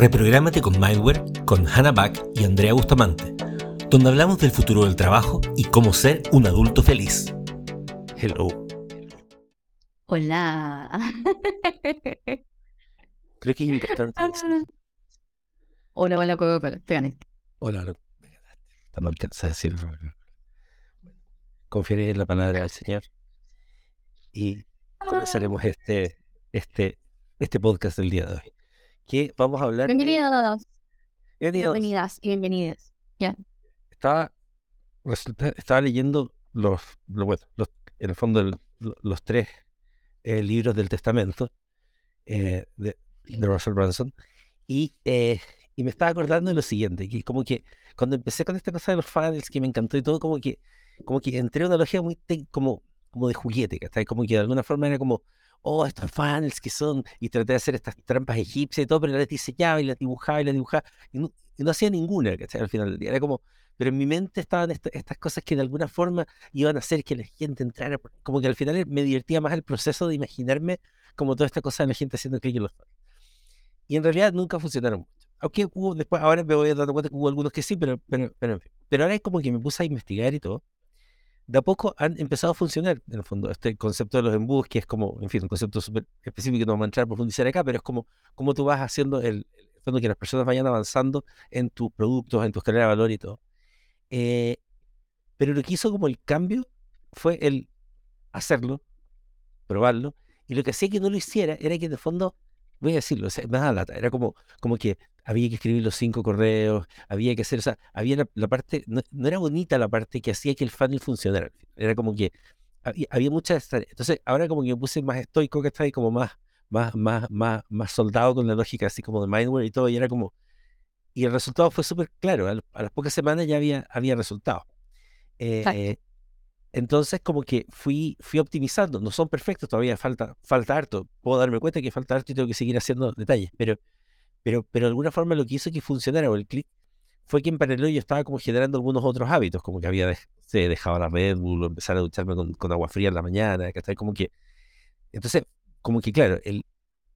Reprográmate con Mindware con Hannah Back y Andrea Bustamante, donde hablamos del futuro del trabajo y cómo ser un adulto feliz. Hello. Hola. Creo que es importante. Hola, hola, hola, te gané. Hola, hola. No me alcanza a decirlo. Confiaré en la palabra del Señor y comenzaremos este, este, este podcast del día de hoy. Que vamos a hablar. Bienvenidos. Bienvenidos. Bienvenidas y bienvenidas. Ya. Estaba, resulta- estaba leyendo los, lo- bueno, los- en el fondo, el- lo- los tres eh, libros del Testamento eh, de, de Russell Brunson y, eh, y me estaba acordando de lo siguiente, que como que cuando empecé con esta cosa de los funnels que me encantó y todo, como que, como que entré a una lógica muy como, como de juguete, ¿cachai? Como que de alguna forma era como, oh, estos funnels que son, y traté de hacer estas trampas egipcias y todo, pero las diseñaba y las dibujaba y las dibujaba, y no, y no hacía ninguna, ¿cachai? Al final del día, era como, pero en mi mente estaban esta- estas cosas que de alguna forma iban a hacer que la gente entrara, como que al final me divertía más el proceso de imaginarme como toda esta cosa de la gente haciendo clic en los funnels. Y en realidad nunca funcionaron mucho. Aunque hubo después, ahora me voy dando cuenta que hubo algunos que sí, pero, pero, pero. Pero ahora es como que me puse a investigar y todo. De a poco han empezado a funcionar, en el fondo, este concepto de los embudos, que es como, en fin, un concepto súper específico que no vamos a entrar a profundizar acá, pero es como, como tú vas haciendo el, el en el fondo que las personas vayan avanzando en tus productos, en tu escalera de valor y todo. Eh, pero lo que hizo como el cambio fue el hacerlo, probarlo, y lo que hacía que no lo hiciera era que de fondo, voy a decirlo, o sea, me daba lata, era como, como que había que escribir los cinco correos, había que hacer, o sea, había la, la parte, no, no era bonita la parte que hacía que el funnel funcionara, era como que había, había muchas tareas. Entonces, ahora como que me puse más estoico, que está ahí como más, más, más, más, más soldado con la lógica así como de mindware y todo, y era como, y el resultado fue súper claro, a, a las pocas semanas ya había, había resultados. Eh, entonces, como que fui, fui optimizando. No son perfectos, todavía falta, falta harto. Puedo darme cuenta que falta harto y tengo que seguir haciendo detalles. Pero, pero, pero de alguna forma lo que hizo que funcionara o el clic fue que en paralelo yo estaba como generando algunos otros hábitos, como que había se dejaba la Red Bull, empezar a ducharme con, agua fría en la mañana, ¿cachai? Como que, entonces, como que claro,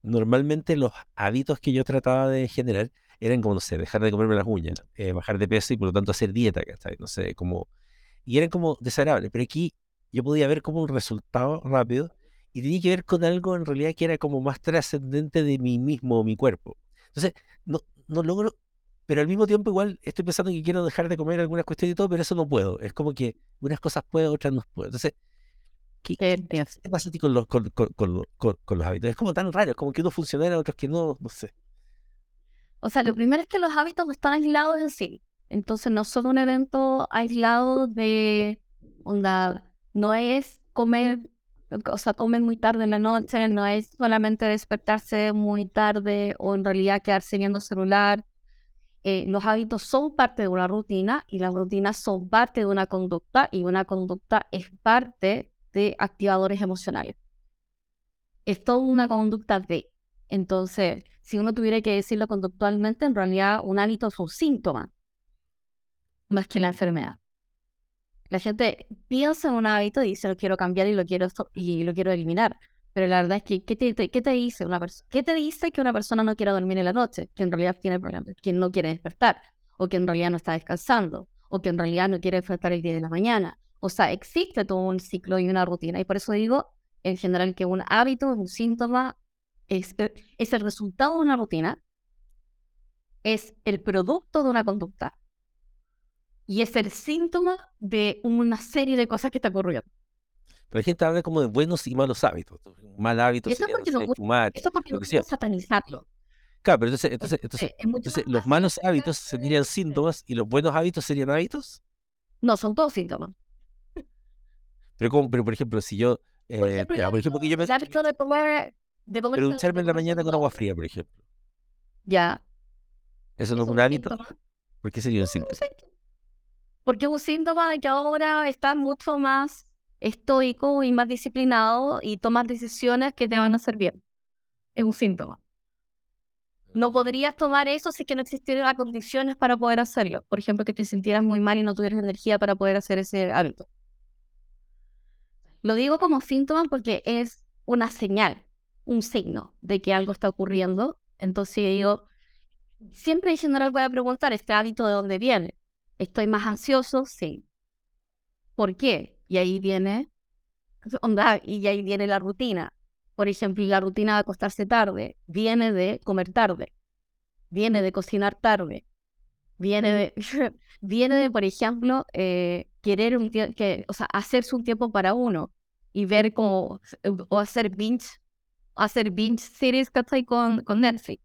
normalmente los hábitos que yo trataba de generar eran como, no sé, dejar de comerme las uñas, eh, bajar de peso y por lo tanto hacer dieta, ¿cachai? No sé, como y eran como desagradables. Pero aquí yo podía ver como un resultado rápido y tenía que ver con algo en realidad que era como más trascendente de mí mismo, mi cuerpo. Entonces, no, no logro, pero al mismo tiempo igual estoy pensando que quiero dejar de comer algunas cuestiones y todo, pero eso no puedo. Es como que unas cosas puedo, otras no puedo. Entonces, ¿qué, Qué pasa a ti con los, con, con- con los- con- con los hábitos? Es como tan raro, es como que unos funcionan, otros que no, no sé. O sea, lo primero es que los hábitos no están aislados en sí. Entonces, no son un evento aislado de onda. No es comer, o sea, comer muy tarde en la noche, no es solamente despertarse muy tarde o en realidad quedarse viendo celular. Eh, los hábitos son parte de una rutina y las rutinas son parte de una conducta y una conducta es parte de activadores emocionales. Es toda una conducta de. Entonces, si uno tuviera que decirlo conductualmente, en realidad un hábito es un síntoma más que la enfermedad. La gente piensa en un hábito y dice lo quiero cambiar y lo quiero y lo quiero eliminar. Pero la verdad es que, ¿qué te, te- qué te dice una persona? ¿Qué te dice que una persona no quiera dormir en la noche? Que en realidad tiene problemas, que no quiere despertar, o que en realidad no está descansando, o que en realidad no quiere enfrentar el día de la mañana. O sea, existe todo un ciclo y una rutina. Y por eso digo, en general, que un hábito un síntoma, es, es el resultado de una rutina, es el producto de una conducta y es el síntoma de una serie de cosas que está ocurriendo. Pero la gente habla como de buenos y malos hábitos. Mal hábito eso sería, porque no gusta- fumar, Esto porque lo que satanizarlo. Claro, pero entonces, entonces, entonces, Eh, es mucho entonces los malos hábitos serían síntomas y los buenos hábitos serían hábitos. No, son todos síntomas. Pero, como, pero por ejemplo, si yo, eh, Por ejemplo, ya, por ejemplo, que yo me, de comer, de comer pero ducharme en la mañana con agua fría, por ejemplo. Ya. ¿Eso no es ¿es un hábito? ¿Por qué sería un síntoma? Porque es un síntoma de que ahora estás mucho más estoico y más disciplinado y tomas decisiones que te van a hacer bien. Es un síntoma. No podrías tomar eso si es que no existieran las condiciones para poder hacerlo. Por ejemplo, que te sintieras muy mal y no tuvieras energía para poder hacer ese hábito. Lo digo como síntoma porque es una señal, un signo de que algo está ocurriendo. Entonces yo siempre en general voy a preguntar, ¿este hábito de dónde viene? ¿Estoy más ansioso? Sí. ¿Por qué? Y ahí viene, onda, y ahí viene la rutina. Por ejemplo, la rutina de acostarse tarde viene de comer tarde, viene de cocinar tarde, viene de, viene de por ejemplo, eh, querer un que, o sea, hacerse un tiempo para uno y ver cómo, o hacer binge, hacer binge series, Con, con Netflix.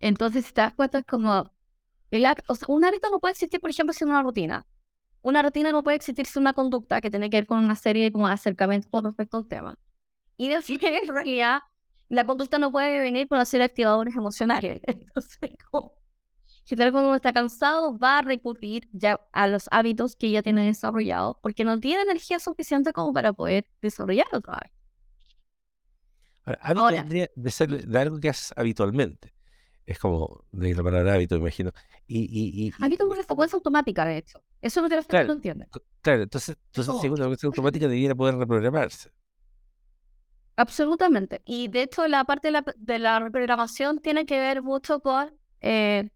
Entonces, si te das cuenta, es como, el, o sea, un hábito no puede existir, por ejemplo, sin una rutina. Una rutina no puede existir sin una conducta que tiene que ver con una serie como acercamientos con respecto al tema. Y de en realidad, la conducta no puede venir con hacer activadores emocionales. Entonces, como, si tal uno está cansado, va a recurrir ya a los hábitos que ya tiene desarrollados, porque no tiene energía suficiente como para poder desarrollar otra vez. Ahora, tendría de ser de algo que haces habitualmente. Es como de la palabra hábito, imagino. Y, y, y, hábito es una automática, de hecho. Eso no te lo claro, entiendes. Claro, entonces, entonces según la automática debiera poder reprogramarse. Absolutamente. Y de hecho, la parte de la, de la reprogramación tiene que ver mucho con eh,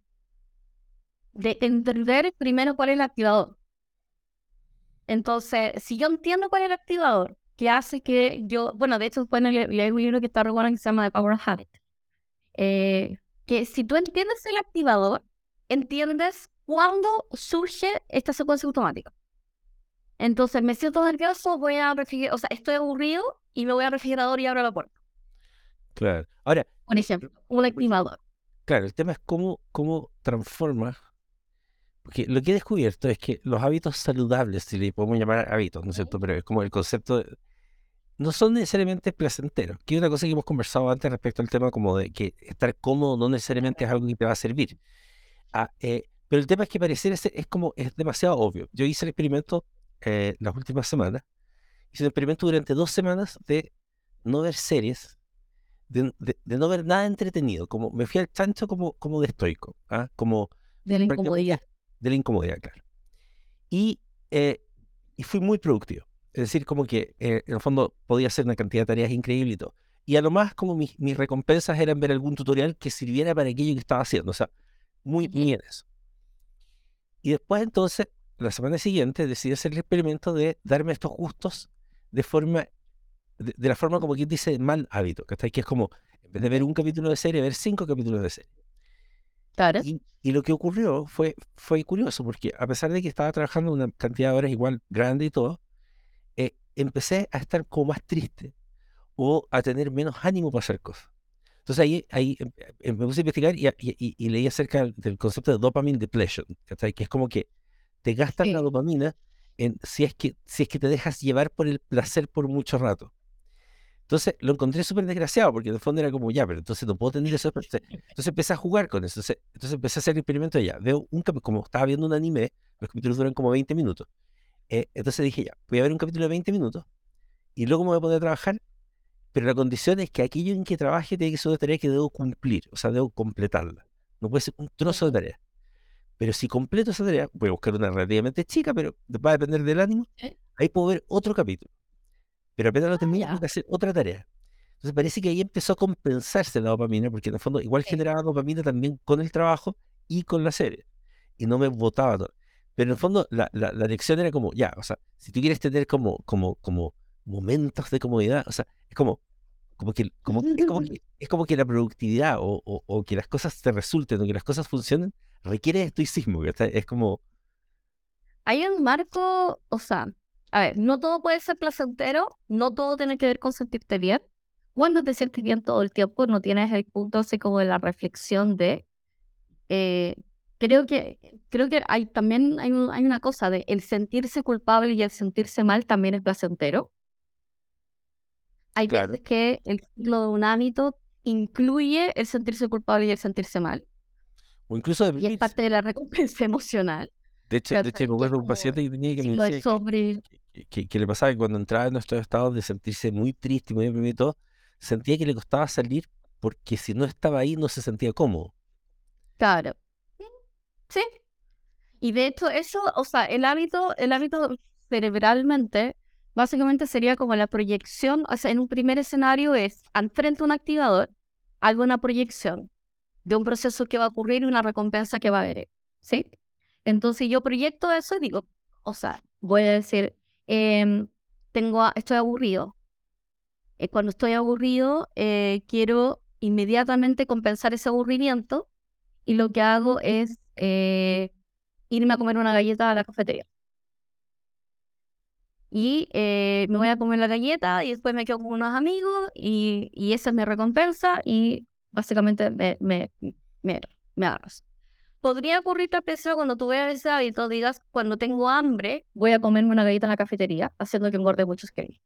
de entender primero cuál es el activador. Entonces, si yo entiendo cuál es el activador, que hace que yo, bueno, de hecho, después hay un libro que está bueno que se llama The Power of Habit. Eh, que si tú entiendes el activador, entiendes cuándo surge esta secuencia automática. Entonces, me siento nervioso, voy a refrigerar, o sea, estoy aburrido y me voy al refrigerador y abro la puerta. Claro. Ahora. Por ejemplo, un activador. Claro, el tema es cómo, cómo transforma porque lo que he descubierto es que los hábitos saludables, si le podemos llamar hábitos, ¿no es cierto? Pero es como el concepto, no son necesariamente placenteros. Que es una cosa que hemos conversado antes respecto al tema como de que estar cómodo no necesariamente es algo que te va a servir. Ah, eh, pero el tema es que pareciera ser, es como, es demasiado obvio. Yo hice el experimento eh, las últimas semanas, hice un experimento durante dos semanas de no ver series, de, no ver nada entretenido, como me fui al chancho como, como de estoico, ¿ah? como... De la incomodidad de la incomodidad, claro. Y, eh, y fui muy productivo. Es decir, como que eh, en el fondo podía hacer una cantidad de tareas increíble y todo. Y a lo más como mis, mis recompensas eran ver algún tutorial que sirviera para aquello que estaba haciendo. O sea, muy bien eso. Y después entonces, la semana siguiente, decidí hacer el experimento de darme estos gustos de forma, de, la forma como quien dice mal hábito, que es como, en vez de ver un capítulo de serie, ver cinco capítulos de serie. Y, lo que ocurrió fue, fue curioso, porque a pesar de que estaba trabajando una cantidad de horas igual grande y todo, empecé a estar como más triste o a tener menos ánimo para hacer cosas. Entonces ahí, ahí em, em, me puse a investigar y, leí acerca del concepto de dopamine depletion, que es como que te gastas la dopamina en, si, es que, si es que te dejas llevar por el placer por mucho rato. Entonces lo encontré súper desgraciado porque en el fondo era como, ya, pero entonces no puedo tener eso. Entonces, empecé a jugar con eso. Entonces, empecé a hacer el experimento ya. Veo un como estaba viendo un anime, los capítulos duran como 20 minutos. Eh, entonces dije, ya, voy a ver un capítulo de 20 minutos y luego me voy a poder trabajar. Pero la condición es que aquello en que trabaje tiene que ser una tarea que debo cumplir, o sea, debo completarla. No puede ser un trozo de tarea. Pero si completo esa tarea, voy a buscar una relativamente chica, pero va a depender del ánimo. Ahí puedo ver otro capítulo. Pero apenas lo ah, terminé, tengo que hacer otra tarea. Entonces parece que ahí empezó a compensarse la dopamina, porque en el fondo igual generaba dopamina también con el trabajo y con la serie. Y no me botaba todo. Pero en el fondo la, la, lección era como, ya, o sea, si tú quieres tener como, como, como momentos de comodidad, o sea, es como, como que, como, es, como que, es como que la productividad o, o, que las cosas te resulten o que las cosas funcionen requiere estoicismo. Es como... Hay un marco, o sea, a ver, no todo puede ser placentero, no todo tiene que ver con sentirte bien. Cuando te sientes bien todo el tiempo, no tienes el punto así como de la reflexión de... Eh, creo que, creo que hay, también hay, hay una cosa de el sentirse culpable y el sentirse mal también es placentero. Hay veces que el ciclo de un hábito incluye el sentirse culpable y el sentirse mal. O incluso y es parte de la recompensa emocional. De hecho, de hecho me un paciente que tenía que me decía sobre que, le pasaba que cuando entraba en nuestro estado de sentirse muy triste y muy deprimido, sentía que le costaba salir porque si no estaba ahí no se sentía cómodo. Claro. Sí. Y de hecho, eso, o sea, el hábito, el hábito cerebralmente, básicamente sería como la proyección, o sea, en un primer escenario es, al frente un activador, hago una proyección de un proceso que va a ocurrir y una recompensa que va a haber, ¿sí? Entonces yo proyecto eso y digo, o sea, voy a decir, em, tengo, estoy aburrido. Eh, cuando estoy aburrido, eh, quiero inmediatamente compensar ese aburrimiento y lo que hago es eh, irme a comer una galleta a la cafetería. Y me voy a comer la galleta y después me quedo con unos amigos y, y esa es mi recompensa y básicamente me, me, me, me agarras. Podría ocurrir tal vez cuando tú veas ese hábito, digas, cuando tengo hambre, voy a comerme una galleta en la cafetería, haciendo que engorde muchos kilos.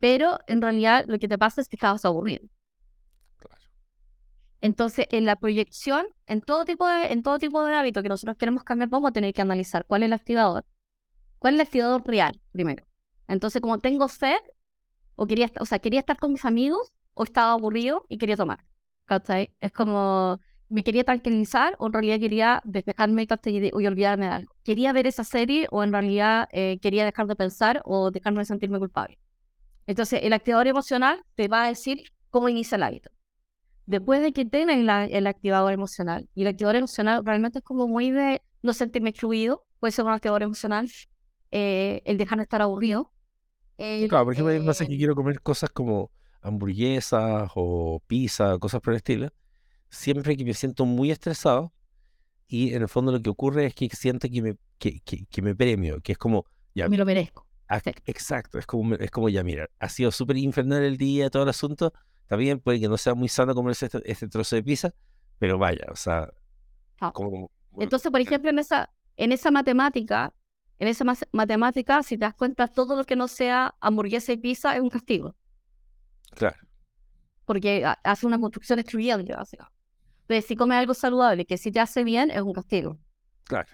Pero en realidad lo que te pasa es que estabas aburrido. Entonces, en la proyección, en todo tipo de, en todo tipo de hábito que nosotros queremos cambiar, vamos a tener que analizar cuál es el activador. ¿Cuál es el activador real primero? Entonces, como tengo sed, o quería, o sea, quería estar con mis amigos, o estaba aburrido y quería tomar. ¿Cachai? Es como me quería tranquilizar o en realidad quería despejarme y olvidarme de algo. Quería ver esa serie o en realidad eh, quería dejar de pensar o dejarme de sentirme culpable. Entonces, el activador emocional te va a decir cómo inicia el hábito. Después de que tengas el activador emocional, y el activador emocional realmente es como muy de no sentirme excluido, puede ser un activador emocional, eh, el dejar de estar aburrido. claro, por ejemplo, no sé que quiero comer cosas como hamburguesas o pizza, cosas por el estilo siempre que me siento muy estresado y en el fondo lo que ocurre es que siento que me, que, que, me premio, que es como... Ya, me lo merezco. Exacto, es como, es como ya, mira, ha sido súper infernal el día, todo el asunto, está bien, puede que no sea muy sano comerse este, este trozo de pizza, pero vaya, o sea... Ah. Entonces, por ejemplo, en esa, en esa matemática, en esa matemática, si te das cuenta, todo lo que no sea hamburguesa y pizza es un castigo. Claro. Porque hace una construcción excluyente, básicamente si comes algo saludable que si te hace bien, es un castigo. Claro.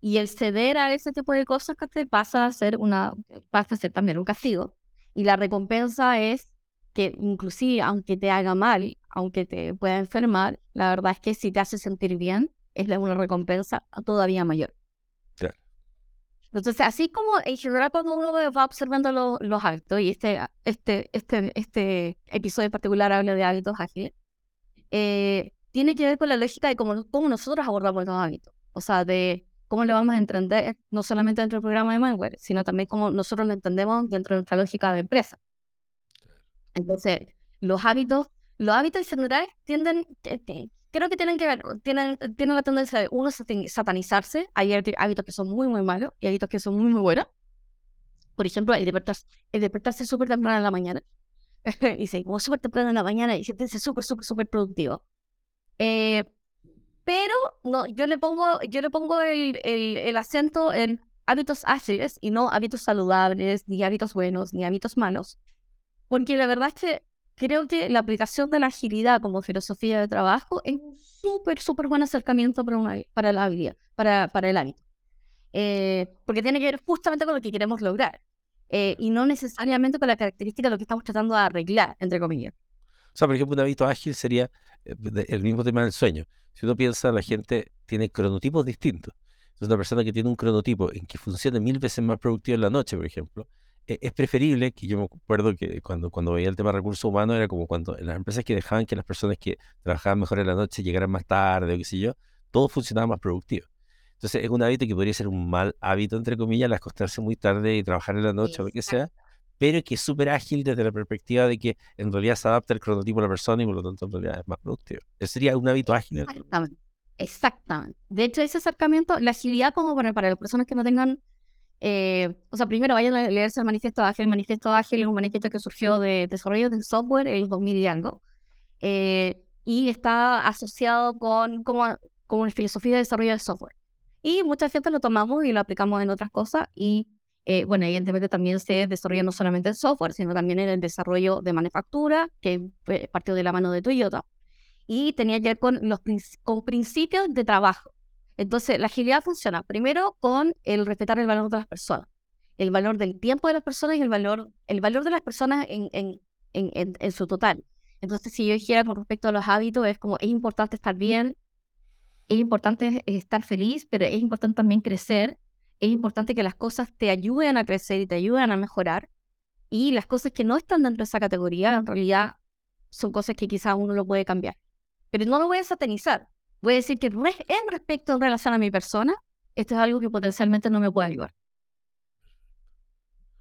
Y el ceder a ese tipo de cosas te pasa a ser una, pasa a ser también un castigo. Y la recompensa es que inclusive aunque te haga mal, aunque te pueda enfermar, la verdad es que si te hace sentir bien, es una recompensa todavía mayor. Entonces, así como en general cuando uno va observando los hábitos, y este, este, este, este episodio en particular habla de hábitos ágiles, eh, tiene que ver con la lógica de cómo, cómo nosotros abordamos los hábitos. O sea, de cómo lo vamos a entender, no solamente dentro del programa de Mindware, sino también cómo nosotros lo entendemos dentro de nuestra lógica de empresa. Entonces, los hábitos, los hábitos general tienden, creo que tienen que ver, tienen, tienen la tendencia de uno satanizarse, hay hábitos que son muy, muy malos y hábitos que son muy, muy buenos. Por ejemplo, el despertarse, el despertarse súper temprano en la mañana. y se como súper temprano en la mañana y siéntense súper, súper, súper productivo. Eh, pero no, yo le pongo, yo le pongo el, el, acento en hábitos ágiles y no hábitos saludables, ni hábitos buenos, ni hábitos malos. Porque la verdad es que creo que la aplicación de la agilidad como filosofía de trabajo es un súper, súper buen acercamiento para, una, para la habilidad, para, para el hábito. Eh, porque tiene que ver justamente con lo que queremos lograr. Eh, y no necesariamente con la característica de lo que estamos tratando de arreglar, entre comillas. O sea, por ejemplo, un hábito ágil sería eh, el mismo tema del sueño. Si uno piensa, la gente tiene cronotipos distintos. Entonces, una persona que tiene un cronotipo en que funcione mil veces más productivo en la noche, por ejemplo, es preferible, que yo me acuerdo que cuando, cuando veía el tema de recursos humanos, era como cuando en las empresas que dejaban que las personas que trabajaban mejor en la noche llegaran más tarde o qué sé yo, todo funcionaba más productivo. Entonces, es un hábito que podría ser un mal hábito, entre comillas, el acostarse muy tarde y trabajar en la noche o lo que sea, pero que es súper ágil desde la perspectiva de que en realidad se adapta el cronotipo a la persona y por lo tanto en realidad es más productivo. Ese sería un hábito ágil. Exactamente. Exactamente. De hecho, ese acercamiento, la agilidad como para, para las personas que no tengan, eh, o sea, primero vayan a leerse el manifiesto ágil. El manifiesto ágil es un manifiesto que surgió de desarrollo de software en 2000 y algo. Eh, y está asociado con como, como una filosofía de desarrollo de software. Y mucha gente lo tomamos y lo aplicamos en otras cosas y eh, bueno, evidentemente también se desarrolla no solamente el software, sino también en el desarrollo de manufactura, que partió de la mano de Toyota, y tenía que ver con los con principios de trabajo. Entonces, la agilidad funciona primero con el respetar el valor de las personas, el valor del tiempo de las personas y el valor, el valor de las personas en, en, en, en su total. Entonces, si yo dijera con respecto a los hábitos, es como es importante estar bien, es importante estar feliz, pero es importante también crecer es importante que las cosas te ayuden a crecer y te ayuden a mejorar. Y las cosas que no están dentro de esa categoría, en realidad, son cosas que quizás uno lo puede cambiar. Pero no lo voy a satanizar. Voy a decir que en respecto en relación a mi persona, esto es algo que potencialmente no me puede ayudar.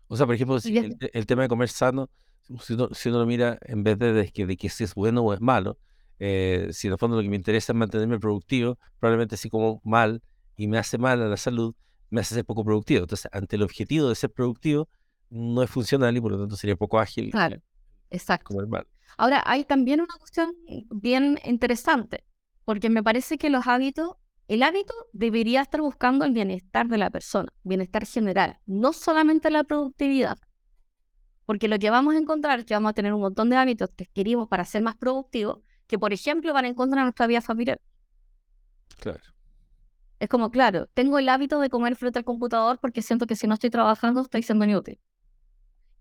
O sea, por ejemplo, el, tema de comer sano, si uno, lo mira en vez de, que, de que si es bueno o es malo, eh, si en el fondo lo que me interesa es mantenerme productivo, probablemente si como mal y me hace mal a la salud, me hace ser poco productivo. Entonces, ante el objetivo de ser productivo, no es funcional y por lo tanto sería poco ágil. Claro, exacto. Ahora, hay también una cuestión bien interesante, porque me parece que los hábitos el hábito debería estar buscando el bienestar de la persona, bienestar general, no solamente la productividad. Porque lo que vamos a encontrar es que vamos a tener un montón de hábitos que queremos para ser más productivos, que por ejemplo van en contra de nuestra vida familiar. Claro. Es como, claro, tengo el hábito de comer frente al computador porque siento que si no estoy trabajando estoy siendo inútil.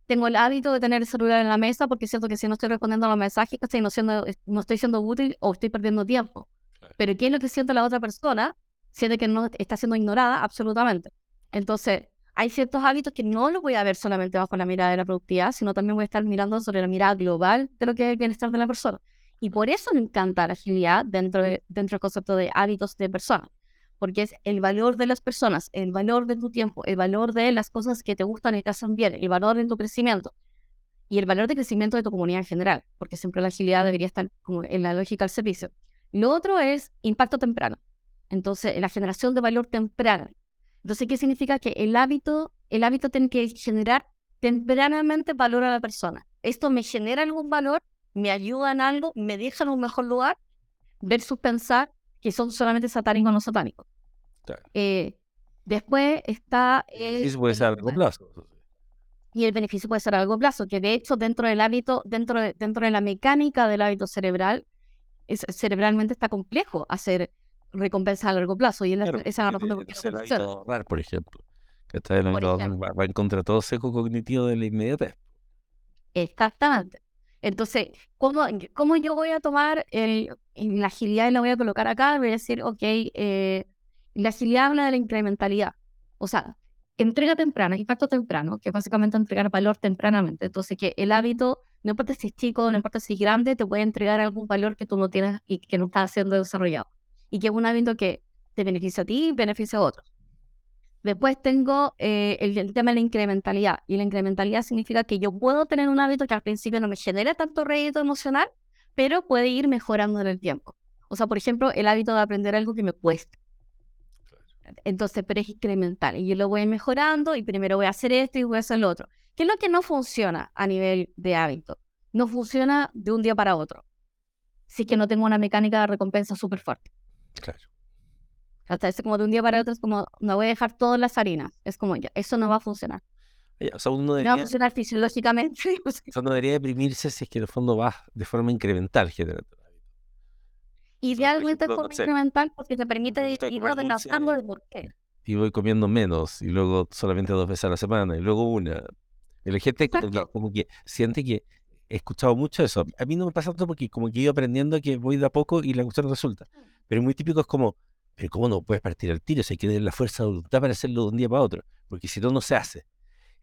Tengo el hábito de tener el celular en la mesa porque siento que si no estoy respondiendo a los mensajes estoy no, siendo, no estoy siendo útil o estoy perdiendo tiempo. Pero ¿qué es lo que siente la otra persona? Siente que no está siendo ignorada absolutamente. Entonces, hay ciertos hábitos que no los voy a ver solamente bajo la mirada de la productividad, sino también voy a estar mirando sobre la mirada global de lo que es el bienestar de la persona. Y por eso me encanta la agilidad dentro, de, dentro del concepto de hábitos de persona, porque es el valor de las personas, el valor de tu tiempo, el valor de las cosas que te gustan y te hacen bien, el valor de tu crecimiento y el valor de crecimiento de tu comunidad en general, porque siempre la agilidad debería estar como en la lógica del servicio. Lo otro es impacto temprano. Entonces, la generación de valor temprano. Entonces, ¿qué significa? Que el hábito, el hábito tiene que generar tempranamente valor a la persona. Esto me genera algún valor, me ayuda en algo, me deja en un mejor lugar, versus pensar que son solamente satánicos o no satánicos. Eh, después está... El, Eso puede ser a largo plazo. Y el beneficio puede ser a largo plazo, que de hecho dentro del hábito, dentro dentro de la mecánica del hábito cerebral, cerebralmente está complejo hacer recompensas a largo plazo. Y esa es la razón por qué ahorrar, por ejemplo. Que está en va, va en contra todo seco cognitivo de la inmediatez. Exactamente. Entonces, ¿cómo, ¿cómo, yo voy a tomar el, la agilidad y la voy a colocar acá? Voy a decir, ok, eh, la agilidad habla de la incrementalidad. O sea, entrega temprana, impacto temprano, que es básicamente entregar valor tempranamente. Entonces, que el hábito no importa si es chico, no importa si es grande, te puede entregar algún valor que tú no tienes y que no está siendo desarrollado. Y que es un hábito que te beneficia a ti y beneficia a otros. Después tengo eh, el, tema de la incrementalidad. Y la incrementalidad significa que yo puedo tener un hábito que al principio no me genere tanto rédito emocional, pero puede ir mejorando en el tiempo. O sea, por ejemplo, el hábito de aprender algo que me cuesta. Entonces, pero es incremental. Y yo lo voy mejorando y primero voy a hacer esto y voy a hacer lo otro. ¿Qué es lo que no funciona a nivel de hábito? No funciona de un día para otro. Si que no tengo una mecánica de recompensa súper fuerte. Claro. Hasta ese como de un día para otro es como, no voy a dejar todas las harinas. Es como, ya, eso no va a funcionar. O sea, uno debería, no va a funcionar fisiológicamente. o sea, no debería deprimirse si es que en el fondo va de forma incremental generando Idealmente de forma incremental porque te permite ir ordenando el por qué. Y voy comiendo menos y luego solamente dos veces a la semana y luego una la gente como que siente que he escuchado mucho eso. A mí no me pasa tanto porque como que he ido aprendiendo que voy de a poco y la cuestión resulta. Mm. Pero muy típico es como, pero ¿cómo no puedes partir al tiro? Si hay que tener la fuerza de voluntad para hacerlo de un día para otro, porque si no, no se hace.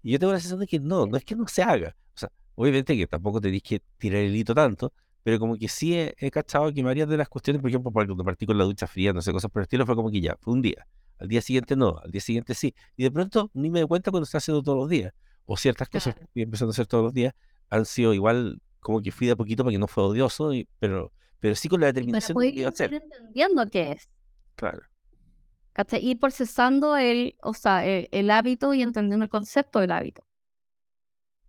Y yo tengo la sensación de que no, no es que no se haga. O sea, obviamente que tampoco tenéis que tirar el hito tanto, pero como que sí he, cachado que varias de las cuestiones, por ejemplo, cuando partí con la ducha fría, no sé, cosas por el estilo, fue como que ya, fue un día. Al día siguiente no, al día siguiente sí. Y de pronto ni me doy cuenta cuando está haciendo todos los días o ciertas cosas que estoy empezando a hacer todos los días han sido igual como que fui de a poquito para que no fue odioso, y, pero, pero sí con la determinación de que iba a hacer. entendiendo qué es. Claro. Ir procesando el, o sea, el, hábito y entendiendo el concepto del hábito.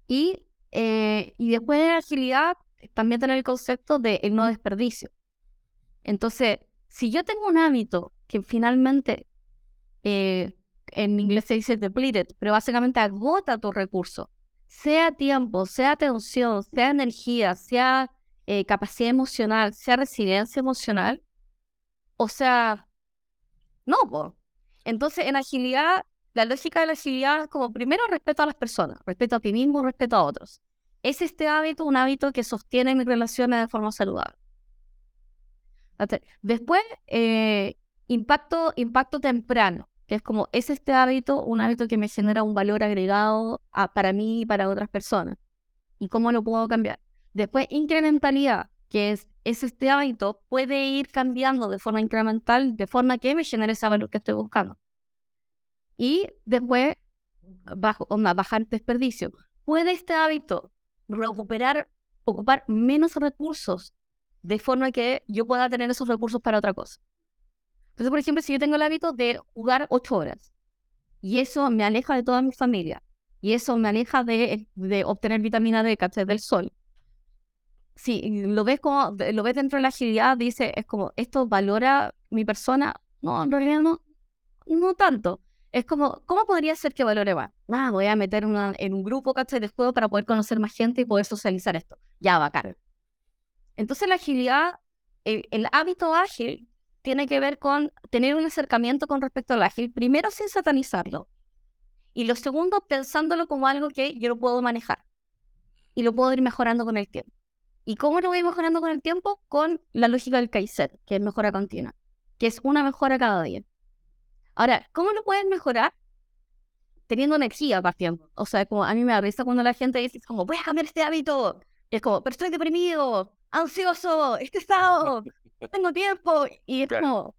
Y, eh, y después de la agilidad, también tener el concepto de el no desperdicio. Entonces, si yo tengo un hábito que finalmente eh, en inglés se dice depleted, pero básicamente agota tu recurso. Sea tiempo, sea atención, sea energía, sea eh, capacidad emocional, sea resiliencia emocional, o sea, no, Entonces, en agilidad, la lógica de la agilidad es como primero respeto a las personas, respeto a ti mismo, respeto a otros. Es este hábito un hábito que sostiene mis relaciones de forma saludable. Después, eh, impacto, impacto temprano es como, ¿es este hábito un hábito que me genera un valor agregado para mí y para otras personas? ¿Y cómo lo puedo cambiar? Después, incrementalidad, que es, es este hábito, puede ir cambiando de forma incremental, de forma que me genere ese valor que estoy buscando. Y después, bajo, onda, bajar desperdicio. ¿Puede este hábito recuperar, ocupar menos recursos de forma que yo pueda tener esos recursos para otra cosa? Entonces, por ejemplo, si yo tengo el hábito de jugar ocho horas y eso me aleja de toda mi familia y eso me aleja de, de obtener vitamina D, ¿cachai? Del sol. Si lo ves como, lo ves dentro de la agilidad, dice, es como, ¿esto valora mi persona? No, en realidad no, no tanto. Es como, ¿cómo podría ser que valore más? Ah, voy a meter una, en un grupo, ¿cachai? De juego para poder conocer más gente y poder socializar esto. Ya, bacán. Entonces la agilidad, el, el hábito ágil tiene que ver con tener un acercamiento con respecto al ágil, primero sin satanizarlo, y lo segundo pensándolo como algo que yo lo puedo manejar y lo puedo ir mejorando con el tiempo. ¿Y cómo lo voy mejorando con el tiempo? Con la lógica del Kaizen, que es mejora continua, que es una mejora cada día. Ahora, ¿cómo lo puedes mejorar? Teniendo energía partiendo. O sea, como a mí me da risa cuando la gente dice, como, voy a cambiar este hábito. Y es como, pero estoy deprimido, ansioso, estresado, no tengo tiempo. Y es como,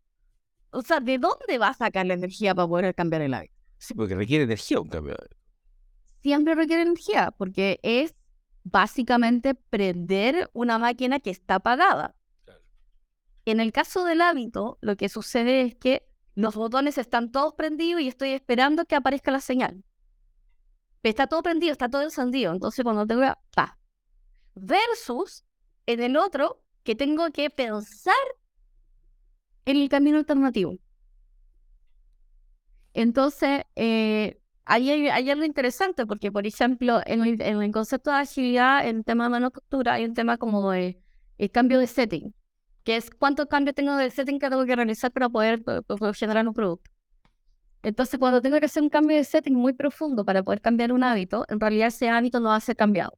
o sea, ¿de dónde va a sacar la energía para poder cambiar el hábito? Sí, porque requiere energía un cambio. Siempre requiere energía, porque es básicamente prender una máquina que está apagada. En el caso del hábito, lo que sucede es que los botones están todos prendidos y estoy esperando que aparezca la señal. Está todo prendido, está todo encendido. Entonces, cuando tengo, pa. Versus en el otro, que tengo que pensar en el camino alternativo. Entonces, eh, ahí hay, algo interesante, porque, por ejemplo, en el, concepto de agilidad, en el tema de manufactura, hay un tema como de el cambio de setting, que es cuánto cambio tengo de setting que tengo que realizar para poder, generar un producto. Entonces, cuando tengo que hacer un cambio de setting muy profundo para poder cambiar un hábito, en realidad ese hábito no va a ser cambiado.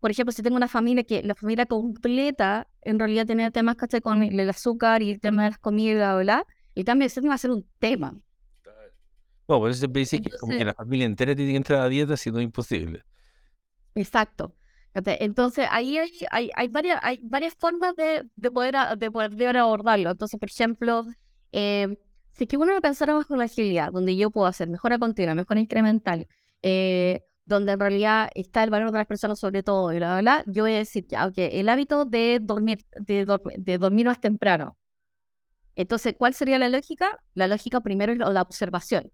Por ejemplo, si tengo una familia que la familia completa en realidad tiene temas con el azúcar y el tema de las comidas, ¿verdad? Y también ese va a ser un tema. Bueno, por eso siempre dice que como que la familia entera tiene que entrar a dieta, si no es imposible. Exacto. Entonces, ahí hay, hay, hay, varias, hay varias formas de, de, poder, de poder abordarlo. Entonces, por ejemplo, eh, si es que uno lo pensara bajo la agilidad, donde yo puedo hacer mejora continua, mejora incremental, eh, donde en realidad está el valor de las personas sobre todo, y la verdad, yo voy a decir, ya, ok, el hábito de dormir, de, de dormir más temprano, entonces, ¿cuál sería la lógica? La lógica primero es la observación.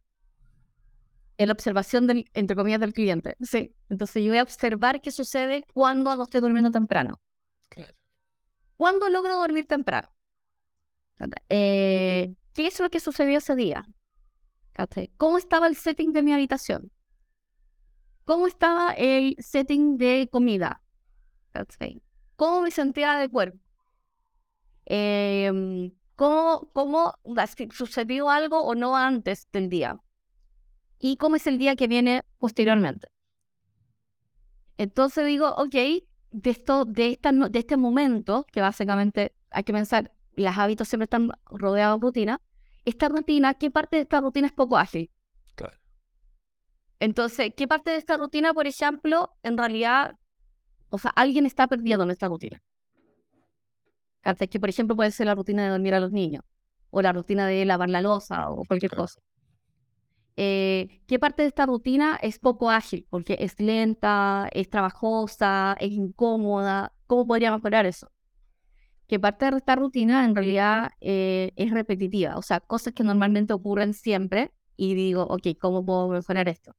Es la observación, del, entre comillas, del cliente. Sí. Entonces, yo voy a observar qué sucede cuando no estoy durmiendo temprano. ¿Cuándo logro dormir temprano? Eh, ¿Qué es lo que sucedió ese día? ¿Cómo estaba el setting de mi habitación? ¿Cómo estaba el setting de comida? ¿Cómo me sentía de cuerpo? Eh, cómo, cómo sucedió algo o no antes del día y cómo es el día que viene posteriormente. Entonces digo, ok, de, esto, de, esta, de este momento, que básicamente hay que pensar, los hábitos siempre están rodeados de rutina, esta rutina, ¿qué parte de esta rutina es poco ágil? Claro. Entonces, ¿qué parte de esta rutina, por ejemplo, en realidad, o sea, alguien está perdiendo en esta rutina? que, por ejemplo, puede ser la rutina de dormir a los niños, o la rutina de lavar la losa, o cualquier cosa. Eh, ¿Qué parte de esta rutina es poco ágil? Porque es lenta, es trabajosa, es incómoda. ¿Cómo podría mejorar eso? ¿Qué parte de esta rutina en realidad eh, es repetitiva? O sea, cosas que normalmente ocurren siempre y digo, ok, ¿cómo puedo mejorar esto?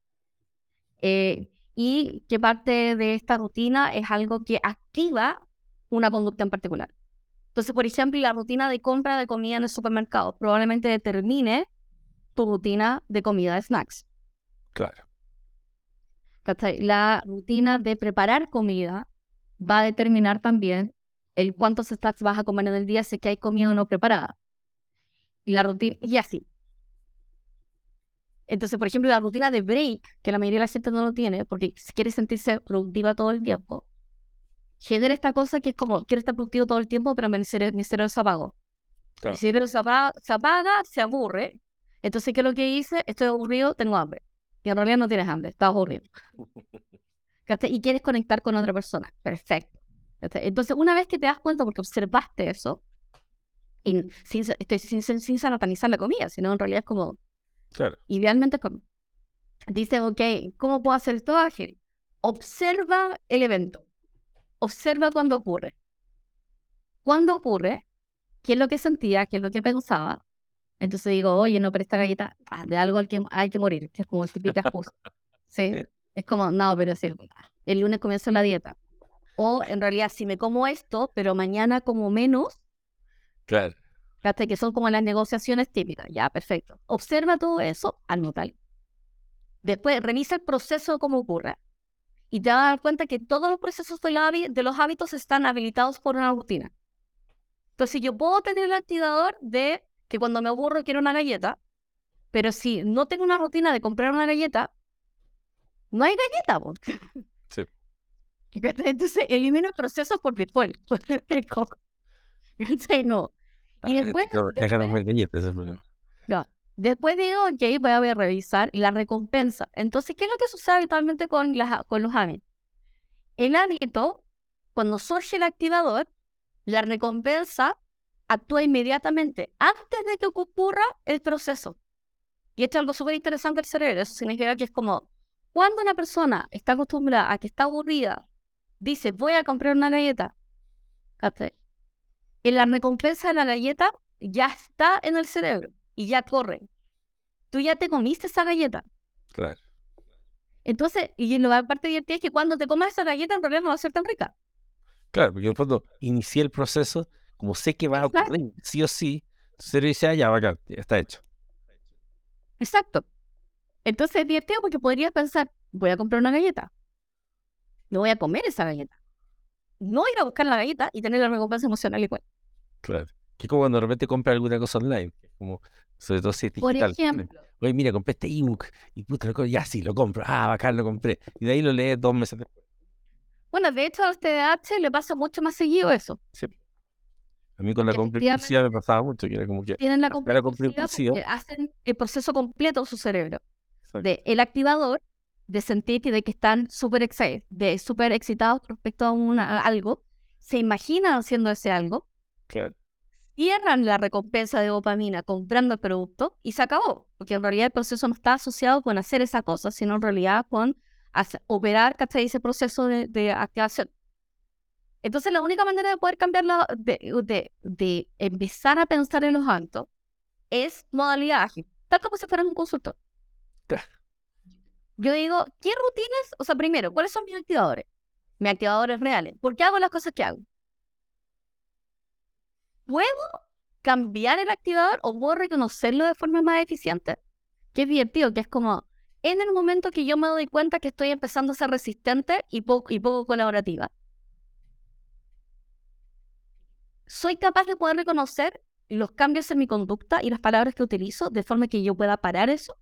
Eh, y qué parte de esta rutina es algo que activa una conducta en particular. Entonces, por ejemplo, la rutina de compra de comida en el supermercado probablemente determine tu rutina de comida de snacks. Claro. La rutina de preparar comida va a determinar también el cuántos snacks vas a comer en el día si que hay comida o no preparada. Y la rutina, y así. Entonces, por ejemplo, la rutina de break, que la mayoría de la gente no lo tiene, porque quiere sentirse productiva todo el tiempo, genera esta cosa que es como, quiero estar productivo todo el tiempo, pero mi cerebro, se apagó. Mi cerebro se apaga, se aburre. Entonces, ¿qué es lo que hice? Estoy aburrido, tengo hambre. Y en realidad no tienes hambre, estás aburrido. Y quieres conectar con otra persona. Perfecto. Entonces, una vez que te das cuenta, porque observaste eso, y sin, estoy sin, sin, sin satanizar la comida, sino en realidad es como, Claro. idealmente dice, ok, ¿cómo puedo hacer esto ágil? Observa el evento. Observa cuando ocurre. Cuando ocurre, qué es lo que sentía, qué es lo que pensaba. Entonces digo, oye, no, pero esta galleta, ah, de algo hay que, hay que morir, que es como típica excusa. ¿Sí? Es como, no, pero sí, el lunes comienzo la dieta. O en realidad, si me como esto, pero mañana como menos, Claro. ¿Cachai? que son como las negociaciones típicas. Ya, perfecto. Observa todo eso, anótalo. Después, revisa el proceso como ocurre. Y te vas a dar cuenta que todos los procesos de, los hábitos están habilitados por una rutina. Entonces, yo puedo tener el activador de que cuando me aburro quiero una galleta, pero si no tengo una rutina de comprar una galleta, no hay galleta. Sí. Entonces, elimino el proceso por virtual. No. Y después, después- digo, ok, voy a revisar la recompensa. Entonces, ¿qué es lo que sucede habitualmente con, las, con los hábitos? El hábito, cuando surge el activador, la recompensa actúa inmediatamente antes de que ocurra el proceso. Y esto es algo súper interesante del cerebro. Eso significa que es como cuando una persona está acostumbrada a que está aburrida, dice, voy a comprar una galleta. Y la recompensa de la galleta ya está en el cerebro y ya corre. Tú ya te comiste esa galleta. Claro. Entonces, y la parte divertida es que cuando te comas esa galleta en realidad no va a ser tan rica. Claro, porque en el fondo inicié el proceso, como sé que va a ocurrir, sí o sí, tu cerebro dice, ah, ya, bacán, ya está hecho. Exacto. Entonces es divertido porque podrías pensar, voy a comprar una galleta. No voy a comer esa galleta. No ir a buscar la galleta y tener la recompensa emocional igual. Claro. Que es como cuando de repente compras alguna cosa online, como, sobre todo si es Por digital. ejemplo, Oye, mira, compré este ebook y puta, lo ya sí, lo compro. Ah, bacán, lo compré. Y de ahí lo lees dos meses después. bueno, de hecho al TDAH le pasa mucho más seguido eso. Sí. A mí con la compra impulsiva me pasaba mucho, que era como que. Tienen la compra impulsiva. hacen el proceso completo en su cerebro. Exacto. De el activador, de sentir que, de que están súper de súper excitados respecto a, una- a algo, se imaginan haciendo ese algo, Claro. cierran la recompensa de dopamina comprando el producto y se acabó. Porque en realidad el proceso no está asociado con hacer esa cosa, sino en realidad con hacer- operar ¿cachai? ese proceso de, de activación. Entonces la única manera de poder cambiarlo, de, de, de empezar a pensar en los hábitos, es modalidad ágil, tal como si fueran un consultor. Claro. Yo digo, ¿qué rutinas? O sea, primero, ¿cuáles son mis activadores? Mis activadores reales. ¿Por qué hago las cosas que hago? ¿Puedo cambiar el activador o puedo reconocerlo de forma más eficiente? Es divertido, que es como en el momento que yo me doy cuenta que estoy empezando a ser resistente y poco, y poco colaborativa. Soy capaz de poder reconocer los cambios en mi conducta y las palabras que utilizo de forma que yo pueda parar eso.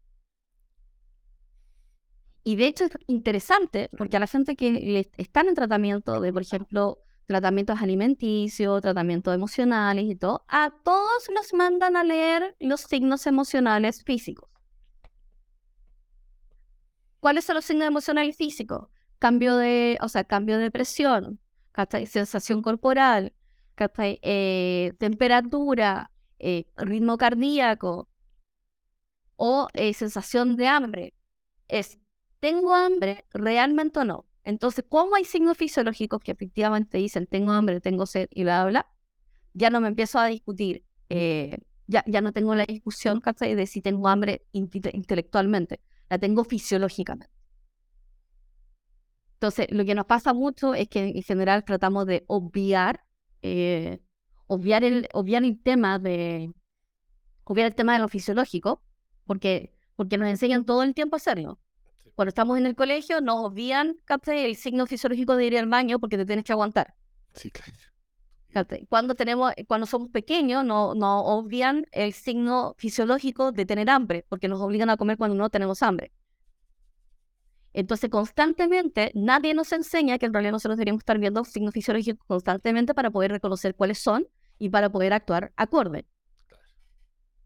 Y de hecho es interesante porque a la gente que están en tratamiento de, por ejemplo, tratamientos alimenticios, tratamientos emocionales y todo, a todos los mandan a leer los signos emocionales físicos. ¿Cuáles son los signos emocionales físicos? Cambio de, o sea, cambio de presión, sensación corporal. Eh, temperatura, eh, ritmo cardíaco o eh, sensación de hambre. Es, ¿tengo hambre realmente o no? Entonces, ¿cómo hay signos fisiológicos que efectivamente dicen tengo hambre, tengo sed y bla, bla? Ya no me empiezo a discutir, eh, ya, ya no tengo la discusión, ¿cachai? De si tengo hambre inte- intelectualmente, la tengo fisiológicamente. Entonces, lo que nos pasa mucho es que en general tratamos de obviar, eh, obviar, el, obviar el tema de obviar el tema de lo fisiológico, porque, porque nos enseñan todo el tiempo a hacerlo. Cuando estamos en el colegio, nos obvían ¿cachai? el signo fisiológico de ir al baño porque te tienes que aguantar. Sí, claro. ¿cachai? Cuando, tenemos, cuando somos pequeños, no- nos obvian el signo fisiológico de tener hambre, porque nos obligan a comer cuando no tenemos hambre. Entonces, constantemente, nadie nos enseña que en realidad nosotros deberíamos estar viendo signos fisiológicos constantemente para poder reconocer cuáles son y para poder actuar acorde.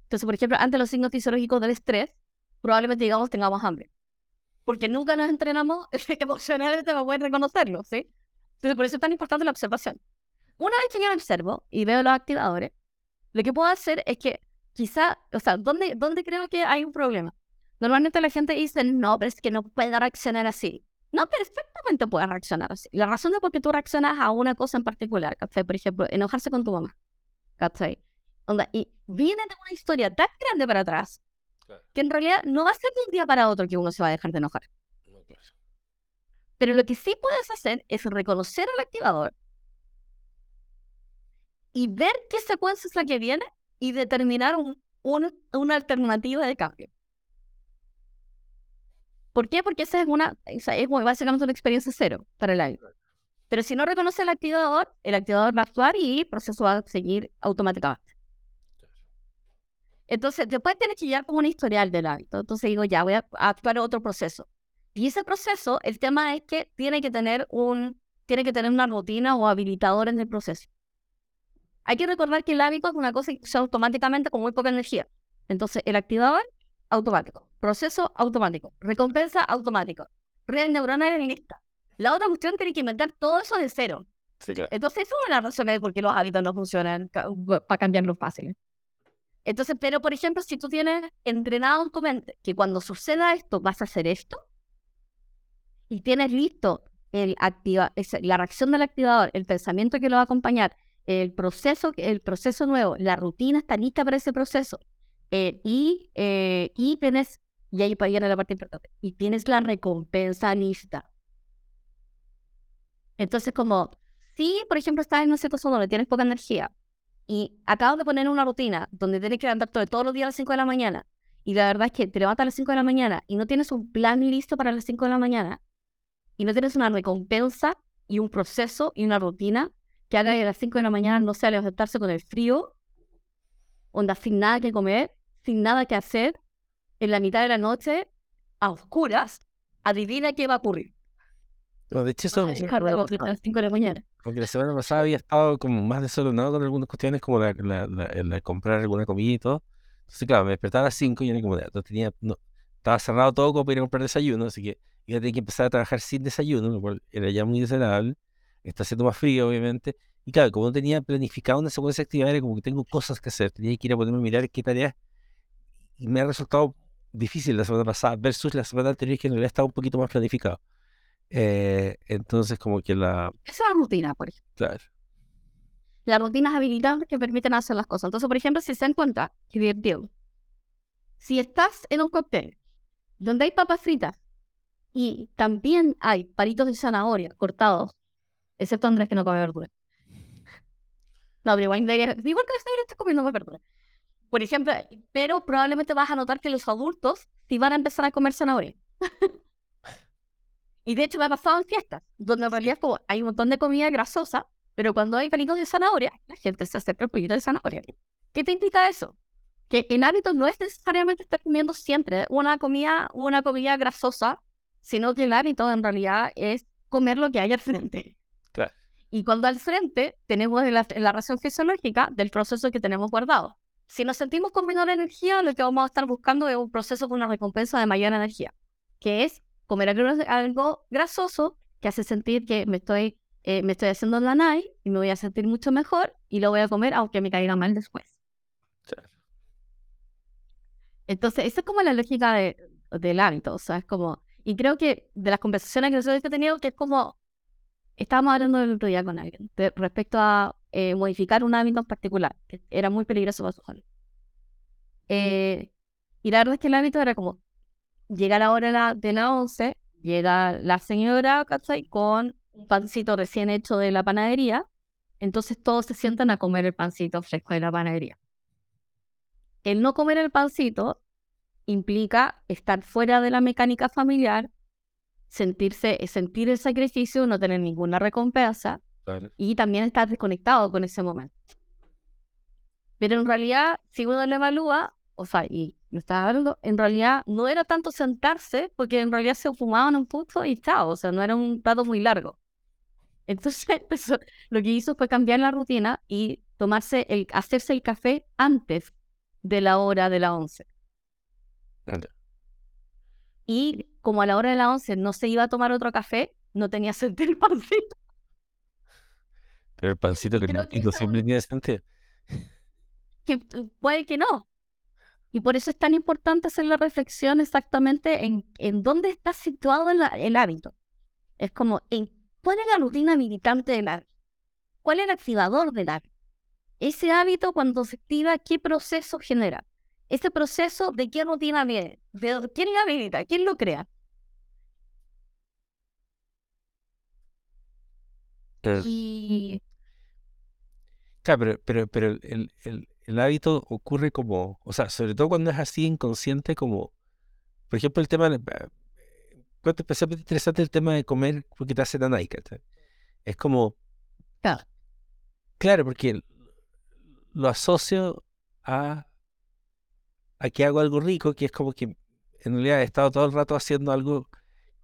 Entonces, por ejemplo, ante los signos fisiológicos del estrés, probablemente digamos tengamos hambre. Porque nunca nos entrenamos emocionalmente para poder reconocerlo, ¿sí? Entonces, por eso es tan importante la observación. Una vez que yo observo y veo los activadores, lo que puedo hacer es que quizá, o sea, ¿dónde, ¿dónde creo que hay un problema? Normalmente la gente dice, no, pero es que no puede reaccionar así. No, perfectamente puede reaccionar así. La razón de por qué tú reaccionas a una cosa en particular, ¿cachai? Por ejemplo, enojarse con tu mamá, ¿cachai? Y viene de una historia tan grande para atrás que en realidad no va a ser de un día para otro que uno se va a dejar de enojar. Pero lo que sí puedes hacer es reconocer al activador y ver qué secuencia es la que viene y determinar un, una alternativa de cambio. ¿Por qué? Porque esa es una, es básicamente una experiencia cero para el aire. Pero si no reconoce el activador, el activador va a actuar y el proceso va a seguir automáticamente. Entonces, después tienes que llevar como un historial del hábito. Entonces digo, ya, voy a actuar otro proceso. Y ese proceso, el tema es que tiene que tener un, tiene que tener una rutina o habilitador en el proceso. Hay que recordar que el hábito es una cosa que se automáticamente con muy poca energía. Entonces, el activador, automático. Proceso, automático. Recompensa, automático. Red neuronal lista. La otra cuestión tiene que inventar todo eso de cero. Entonces, eso es una razón de por qué los hábitos no funcionan para cambiarlos fácil. Entonces, pero por ejemplo, si tú tienes entrenado en tu mente que cuando suceda esto vas a hacer esto, y tienes listo el activa, la reacción del activador, el pensamiento que lo va a acompañar, el proceso, el proceso nuevo, la rutina está lista para ese proceso, eh, y, eh, y tienes, y ahí viene la parte importante, y tienes la recompensa lista. Entonces, como, si por ejemplo estás en una situación donde tienes poca energía, y acabas de poner una rutina donde tienes que levantarte todos los días a las 5 de la mañana, y la verdad es que te levantas a las 5 de la mañana y no tienes un plan listo para las 5 de la mañana, y no tienes una recompensa y un proceso y una rutina que haga que a las 5 de la mañana no sea levantarse con el frío, onda sin nada que comer, sin nada que hacer, en la mitad de la noche, a oscuras, adivina qué va a ocurrir. De hecho, eso. a las 5 de la mañana. Porque la semana pasada había estado como más desordenado con algunas cuestiones, como la, la, comprar alguna comida y todo. Entonces, claro, me despertaba a las 5 y yo como, no tenía, no, estaba cerrado todo como para ir a comprar desayuno, así que iba a tener que empezar a trabajar sin desayuno, lo cual era ya muy desagradable. Está haciendo más frío, obviamente. Y claro, como no tenía planificado una secuencia de actividades, como que tengo cosas que hacer, tenía que ir a ponerme a mirar qué tareas. Y me ha resultado difícil la semana pasada versus la semana anterior, que en realidad estaba un poquito más planificado. Eh, entonces, como que la... Esa es la rutina, por ejemplo. Claro. Las rutinas habilidades que permiten hacer las cosas. Entonces, por ejemplo, si se dan cuenta, que divertido. Si estás en un cóctel donde hay papas fritas y también hay palitos de zanahoria cortados, excepto Andrés que no come verdura. No, pero igual, igual que está comiendo verdura. Por ejemplo, pero probablemente vas a notar que los adultos sí van a empezar a comer zanahoria. Y de hecho me ha pasado en fiestas, donde en realidad como hay un montón de comida grasosa, pero cuando hay palitos de zanahoria, la gente se acerca al pollito de zanahoria. ¿Qué te indica eso? Que el hábito no es necesariamente estar comiendo siempre una comida, una comida grasosa, sino que el hábito en realidad es comer lo que hay al frente. Claro. Y cuando al frente tenemos la, la razón fisiológica del proceso que tenemos guardado. Si nos sentimos con menor energía, lo que vamos a estar buscando es un proceso con una recompensa de mayor energía, que es comer algo, grasoso que hace sentir que me estoy, eh, me estoy haciendo la night y me voy a sentir mucho mejor y lo voy a comer aunque me caiga mal después. Entonces, esa es como la lógica de, del hábito, o sea, es como, y creo que de las conversaciones que nosotros he tenido, que es como, estábamos hablando el otro día con alguien, respecto a eh, modificar un hábito en particular, que era muy peligroso para su salud. Eh, y la verdad es que el hábito era como, llega la hora de la 11, llega la señora, ¿cachai? Con un pancito recién hecho de la panadería. Entonces todos se sientan a comer el pancito fresco de la panadería. El no comer el pancito implica estar fuera de la mecánica familiar, sentirse, sentir el sacrificio, no tener ninguna recompensa y también estar desconectado con ese momento. Pero en realidad, si uno lo evalúa, o sea, y lo estaba hablando, en realidad no era tanto sentarse, porque en realidad se fumaban un punto y chao, o sea, no era un plato muy largo. Entonces, pues, lo que hizo fue cambiar la rutina y tomarse el, hacerse el café antes de la hora de la once. Y como a la hora de la once no se iba a tomar otro café, no tenía sentido el pancito. Pero el pancito que no, siempre tiene sentido. Que eh, puede que no. Y por eso es tan importante hacer la reflexión exactamente en, en dónde está situado el, el hábito. Es como, en, ¿cuál es la rutina militante del hábito? ¿Cuál es el activador del hábito? Ese hábito, cuando se activa, ¿qué proceso genera? Ese proceso, ¿de qué rutina viene? ¿De quién la habilita? ¿Quién lo crea? Y Claro, pero, pero, pero el, el- el- hábito ocurre como, o sea, sobre todo cuando es así inconsciente, como, por ejemplo, el tema, eh, encuentro especialmente interesante el tema de comer porque te hace ¿cachai? Es como, Claro. claro, porque lo asocio a, a que hago algo rico, que es como que en realidad he estado todo el rato haciendo algo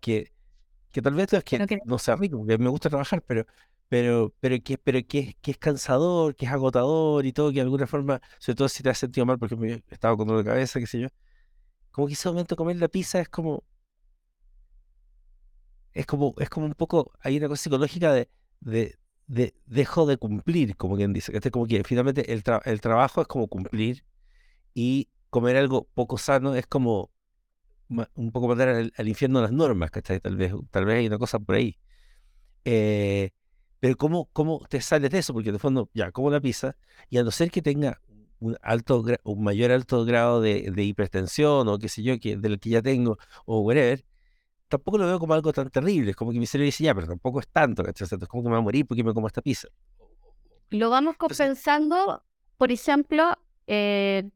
que, que tal vez no es que- no sea rico, porque me gusta trabajar, pero, pero, pero que, pero que, que es cansador, que es agotador y todo, que de alguna forma, sobre todo si te has sentido mal, porque me estaba con dolor de cabeza, qué sé yo, como que ese momento comer la pizza es como, es como, es como un poco, hay una cosa psicológica de, de, de dejo de cumplir, como quien dice, que como que finalmente el, tra- el trabajo es como cumplir y comer algo poco sano es como un poco mandar al, al infierno las normas, ¿cachai? Tal vez, tal vez hay una cosa por ahí. Eh, pero ¿cómo, ¿cómo te sales de eso? Porque de fondo, ya, como la pizza, y a no ser que tenga un alto, un mayor alto grado de, de hipertensión o qué sé yo, que, del que ya tengo, o whatever, tampoco lo veo como algo tan terrible. Es como que mi cerebro dice, ya, pero tampoco es tanto, ¿cachai? Es como que me va a morir porque me como esta pizza. lo vamos Entonces- compensando, por ejemplo, eh,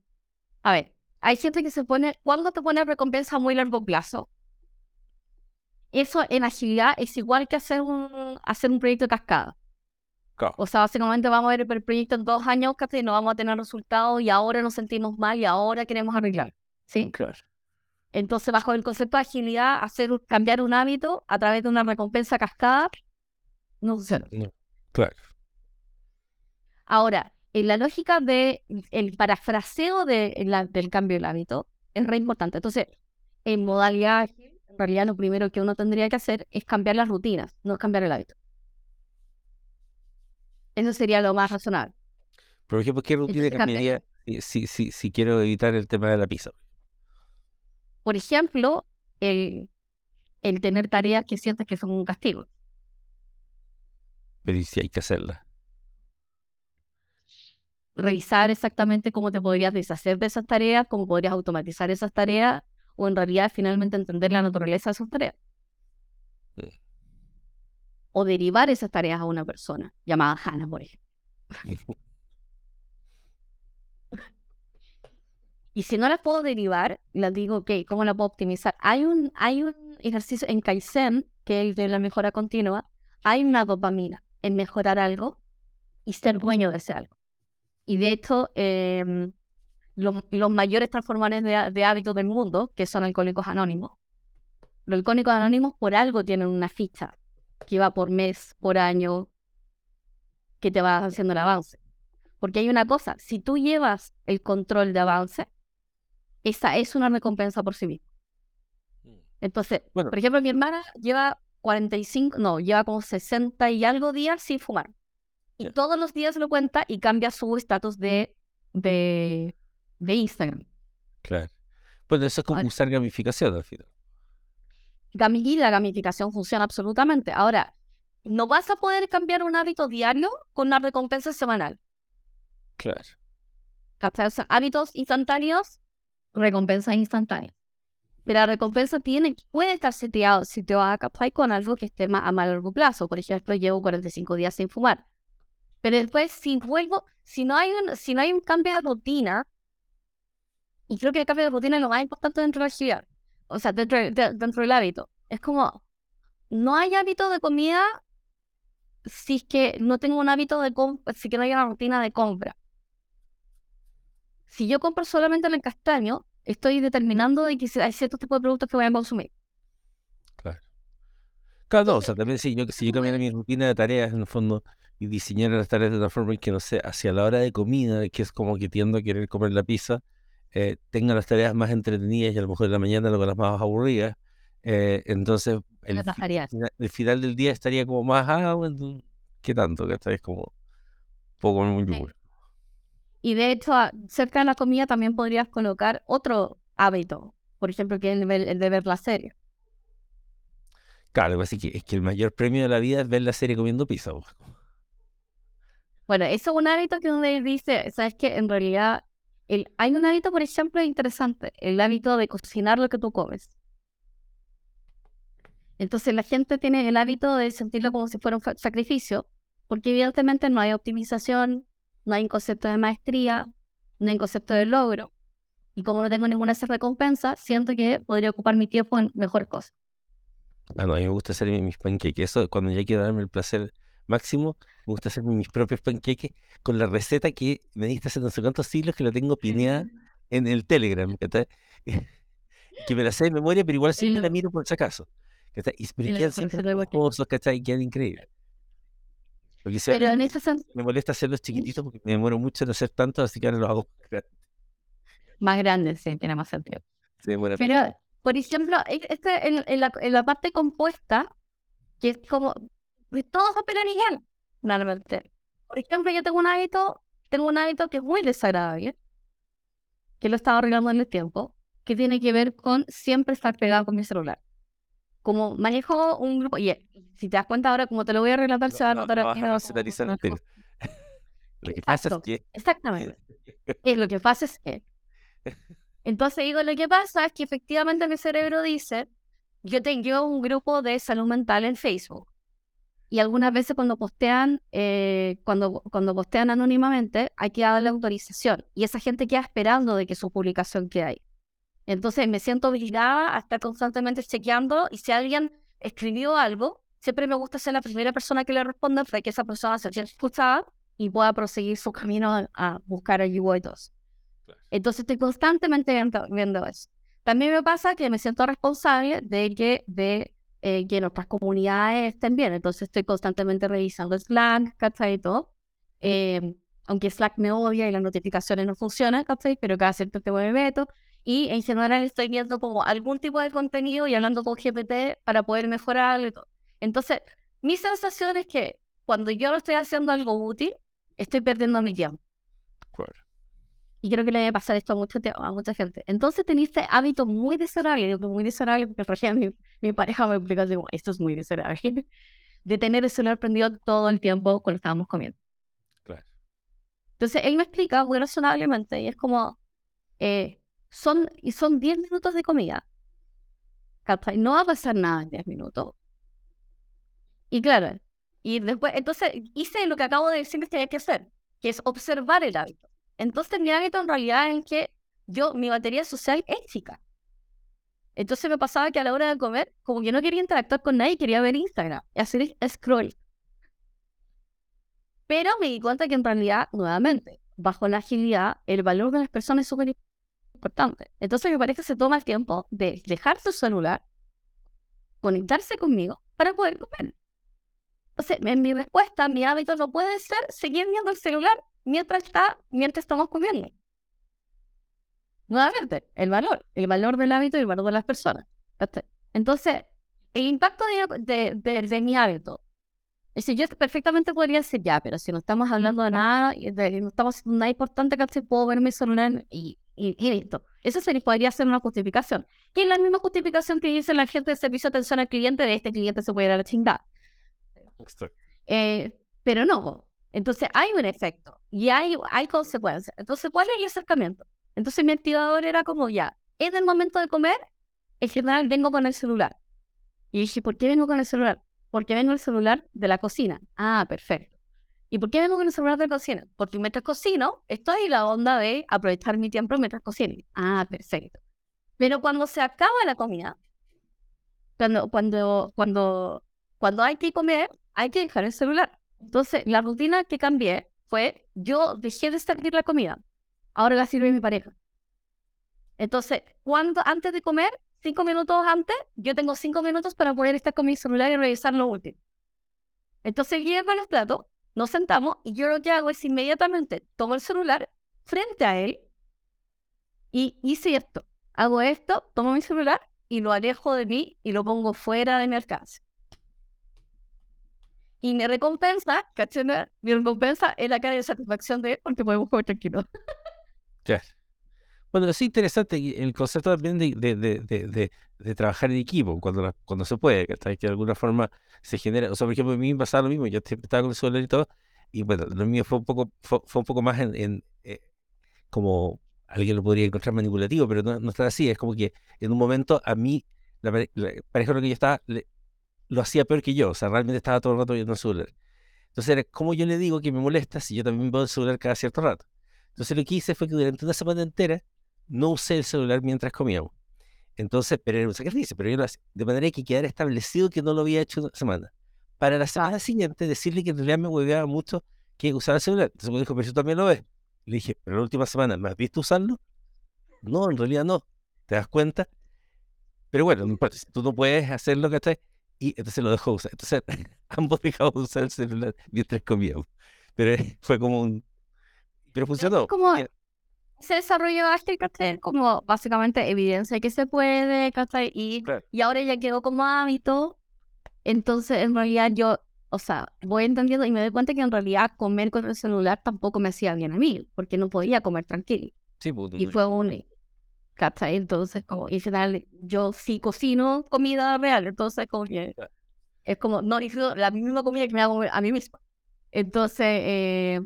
a ver, hay gente que se pone, ¿cuándo te pone recompensa a muy largo plazo? Eso en agilidad es igual que hacer un, hacer un proyecto de cascada. Claro. O sea, básicamente vamos a ver el proyecto en dos años, ¿cachai? no vamos a tener resultados y ahora nos sentimos mal y ahora queremos arreglar. ¿sí? Claro. Entonces, bajo el concepto de agilidad, hacer cambiar un hábito a través de una recompensa cascada no funciona. No, Claro. Ahora, en la lógica de el parafraseo de, la- del cambio del hábito es re importante. Entonces, en modalidad en realidad lo primero que uno tendría que hacer es cambiar las rutinas, no cambiar el hábito. Eso sería lo más razonable. Por ejemplo, ¿qué rutina cambiaría si, si, si, si quiero evitar el tema de la pizza? Por ejemplo, el, el tener tareas que sientes que son un castigo. Pero ¿y si hay que hacerla? Revisar exactamente cómo te podrías deshacer de esas tareas, cómo podrías automatizar esas tareas, o en realidad finalmente entender la naturaleza de esas tareas. Sí. O derivar esas tareas a una persona, llamada Hannah, por ejemplo. Y si no las puedo derivar, las digo, ok, ¿cómo la puedo optimizar? Hay un, hay un ejercicio en Kaizen, que es el de la mejora continua, hay una dopamina en mejorar algo y ser dueño de ese algo. Y de hecho, em, los, los mayores transformadores de, há- de hábitos del mundo, que son alcohólicos anónimos, los alcohólicos anónimos por algo tienen una ficha que va por mes, por año, que te va haciendo el avance. Porque hay una cosa, si tú llevas el control de avance, esa es una recompensa por sí misma. Entonces, Bueno. por ejemplo, mi hermana lleva 45, no, lleva como 60 y algo días sin fumar. Y todos los días lo cuenta y cambia su estatus de, de, de Instagram. Claro. Bueno, eso es como Ahora- usar gamificación al final. Y la gamificación funciona absolutamente. Ahora, no vas a poder cambiar un hábito diario con una recompensa semanal. Claro. O sea, hábitos instantáneos, recompensas instantáneas. Pero la recompensa tiene, puede estar seteado, situada ¿cachai? con algo que esté más a más largo plazo. Por ejemplo, llevo 45 días sin fumar. Pero después, si vuelvo, si no hay un, si no hay un cambio de rutina, y creo que el cambio de rutina es lo más importante dentro de la actividad, o sea, dentro, de- de- dentro del hábito. Es como, no hay hábito de comida si es que no tengo un hábito de compra, si que no hay una rutina de compra. Si yo compro solamente en el castaño, estoy determinando de que hay ciertos tipos de productos que voy a consumir. Claro. Claro, no, o sea, también si yo, si yo cambiara mi rutina de tareas en el fondo y diseñara las tareas de una forma en que, no sé, hacia la hora de comida, que es como que tiendo a querer comer la pizza, eh, tenga las tareas más entretenidas y a lo mejor en la mañana luego las más aburridas, Eh, entonces, el, Lo el final del día estaría como más, ah, bueno, ¿qué tanto? Que es como poco muy Sí. Y de hecho, a- cerca de la comida también podrías colocar otro hábito, por ejemplo, que es el, de ver la serie. Claro, lo que es que, que el mayor premio de la vida es ver la serie comiendo pizza. Bueno, eso es un hábito que uno dice, sabes que en realidad el, hay un hábito, por ejemplo, interesante, el hábito de cocinar lo que tú comes. Entonces la gente tiene el hábito de sentirlo como si fuera un sacrificio, porque evidentemente no hay optimización, no hay un concepto de maestría, no hay un concepto de logro. Y como no tengo ninguna de esas recompensas, siento que podría ocupar mi tiempo en mejor cosa. Ah, no, a mí me gusta hacer mis panqueques. Eso, cuando ya quiero darme el placer máximo, me gusta hacer mis propios panqueques con la receta que me diste hace no sé cuántos siglos que la tengo pineada en el Telegram. ¿cachai? que me la sé de memoria, pero igual siempre la miro por si acaso. ¿cachai? Y pero quedan siempre esponjosos, ¿cachai? Quedan increíbles. Porque Pero en ese sentido, me molesta hacerlos chiquititos porque me demoro mucho en hacer tanto, así que ahora los hago. grandes. más grande, sí, tiene más sentido. Pero, por ejemplo, e- este, en, en la, en la parte compuesta, que es como, pues, todos operan igual, normalmente. Por ejemplo, yo tengo un hábito, tengo un hábito que es muy desagradable, que lo he estado arreglando en el tiempo, que tiene que ver con siempre estar pegado con mi celular. Como manejo un grupo, y eh, si te das cuenta ahora, como te lo voy a relatar, se va a No- notar. Lo que pasa es que Exactamente. Es lo que pasa es que. Entonces digo, lo que pasa es que efectivamente mi cerebro dice, yo tengo un grupo de salud mental en Facebook. Y algunas veces cuando postean, eh, cuando, cuando postean anónimamente, hay que darle autorización. Y esa gente queda esperando de que su publicación quede ahí. Entonces me siento obligada a estar constantemente chequeando y si alguien escribió algo, siempre me gusta ser la primera persona que le responda para que esa persona se sienta escuchada y pueda proseguir su camino a, buscar ayuda y todo. Entonces estoy constantemente viendo, viendo eso. También me pasa que me siento responsable de que, de, eh, que nuestras comunidades estén bien. Entonces estoy constantemente revisando Slack, ¿cachai? Y todo. Eh, aunque Slack me odia y las notificaciones no funcionan, ¿cachai? Pero cada cierto tiempo me meto. Y en general estoy viendo como algún tipo de contenido y hablando con GPT para poder mejorar y todo. Entonces, mi sensación es que cuando yo no estoy haciendo algo útil, estoy perdiendo mi tiempo. Claro. Y creo que le debe pasar esto a mucha, te- a mucha gente. Entonces teniste hábitos muy desagradables, digo muy desagradables porque recién mi, mi pareja me explicó, digo, esto es muy desagradable, de tener el celular prendido todo el tiempo cuando estábamos comiendo. Claro. Entonces él me explica muy razonablemente y es como, eh, son, y son 10 minutos de comida. No va a pasar nada en 10 minutos. Y claro, y después, entonces hice lo que acabo de decirles que hay que hacer, que es observar el hábito. Entonces mi hábito en realidad es que yo, mi batería social es chica. Entonces me pasaba que a la hora de comer, como que no quería interactuar con nadie, quería ver Instagram y hacer scroll. Pero me di cuenta que en realidad, nuevamente, bajo la agilidad, el valor de las personas es súper importante. Entonces mi pareja se toma el tiempo de dejar su celular, conectarse conmigo para poder comer. Entonces, en mi respuesta, mi hábito no puede ser seguir viendo el celular mientras está, mientras estamos comiendo. Nuevamente, el valor, el valor del hábito y el valor de las personas. Entonces, el impacto de, de, de- de mi hábito. Es decir, yo perfectamente podría decir, ya, pero si no estamos hablando de nada, no estamos haciendo nada importante, ¿cachai? Puedo ver mi celular y, y, y listo. Eso se podría ser una justificación. Que es la misma justificación que dice la gente de servicio de atención al cliente de este cliente se puede a la chingada. Eh, pero no. Entonces hay un efecto y hay, hay consecuencias. Entonces, ¿cuál es el acercamiento? Entonces mi activador era como ya, es el momento de comer, en general vengo con el celular. Y dije, ¿por qué vengo con el celular? Porque vengo el celular de la cocina. Ah, perfecto. ¿Y por qué vengo con el celular de la cocina? Porque mientras cocino, estoy en la onda de aprovechar mi tiempo mientras cocino. Ah, perfecto. Pero cuando se acaba la comida, cuando, cuando, cuando, cuando hay que comer, hay que dejar el celular. Entonces, la rutina que cambié fue, yo dejé de servir la comida, ahora la sirve mi pareja. Entonces, cuando, antes de comer, cinco minutos antes, yo tengo cinco minutos para poder estar con mi celular y revisar lo último. Entonces, llego a los platos, nos sentamos y yo lo que hago es inmediatamente tomo el celular frente a él y hice esto. Hago esto, tomo mi celular y lo alejo de mí y lo pongo fuera de mi alcance. Y mi recompensa, ¿cachai? Mi recompensa es la cara de satisfacción de porque podemos jugar tranquilo. Claro. Bueno, es interesante el concepto también de, de, de, de, trabajar en equipo cuando, cuando se puede, que de alguna forma se genera. O sea, por ejemplo, a mí me pasaba lo mismo, yo estaba con el celular y todo, y bueno, lo mío fue un poco, fue, un poco más en, en eh, como alguien lo podría encontrar manipulativo, pero no, no está así. Es como que en un momento a mí, la, pareja con la que yo estaba, lo hacía peor que yo. O sea, realmente estaba todo el rato viendo el celular. Entonces, ¿cómo yo le digo que me molesta si yo también veo el celular cada cierto rato? Entonces, lo que hice fue que durante una semana entera no usé el celular mientras comíamos. Entonces, pero era un sacrificio, pero yo lo hacía. De manera que quedara establecido que no lo había hecho una semana. Para la semana siguiente, decirle que en realidad me hueveaba mucho que usaba el celular. Entonces me dijo, pero yo también lo ves. Le dije, pero la última semana, ¿me has visto usarlo? No, en realidad no. ¿Te das cuenta? Pero bueno, no importa, si tú no puedes hacerlo, ¿cachai? Y entonces lo dejó usar. Entonces ambos dejamos usar el celular mientras comíamos. Pero fue como un... Pero funcionó. Como se desarrolló hasta ¿cachai? Como básicamente evidencia que se puede, ¿cachai? Y, y ahora ya quedó como hábito. Entonces, en realidad yo o sea, voy entendiendo y me doy cuenta que en realidad comer con el celular tampoco me hacía bien a mí, porque no podía comer tranquilo. Sí, pues, y fue un... ¿Cachai? Entonces, como, y final, yo sí cocino comida real, entonces, como que es como, no hizo la misma comida que me hago a mí misma. Entonces, eh,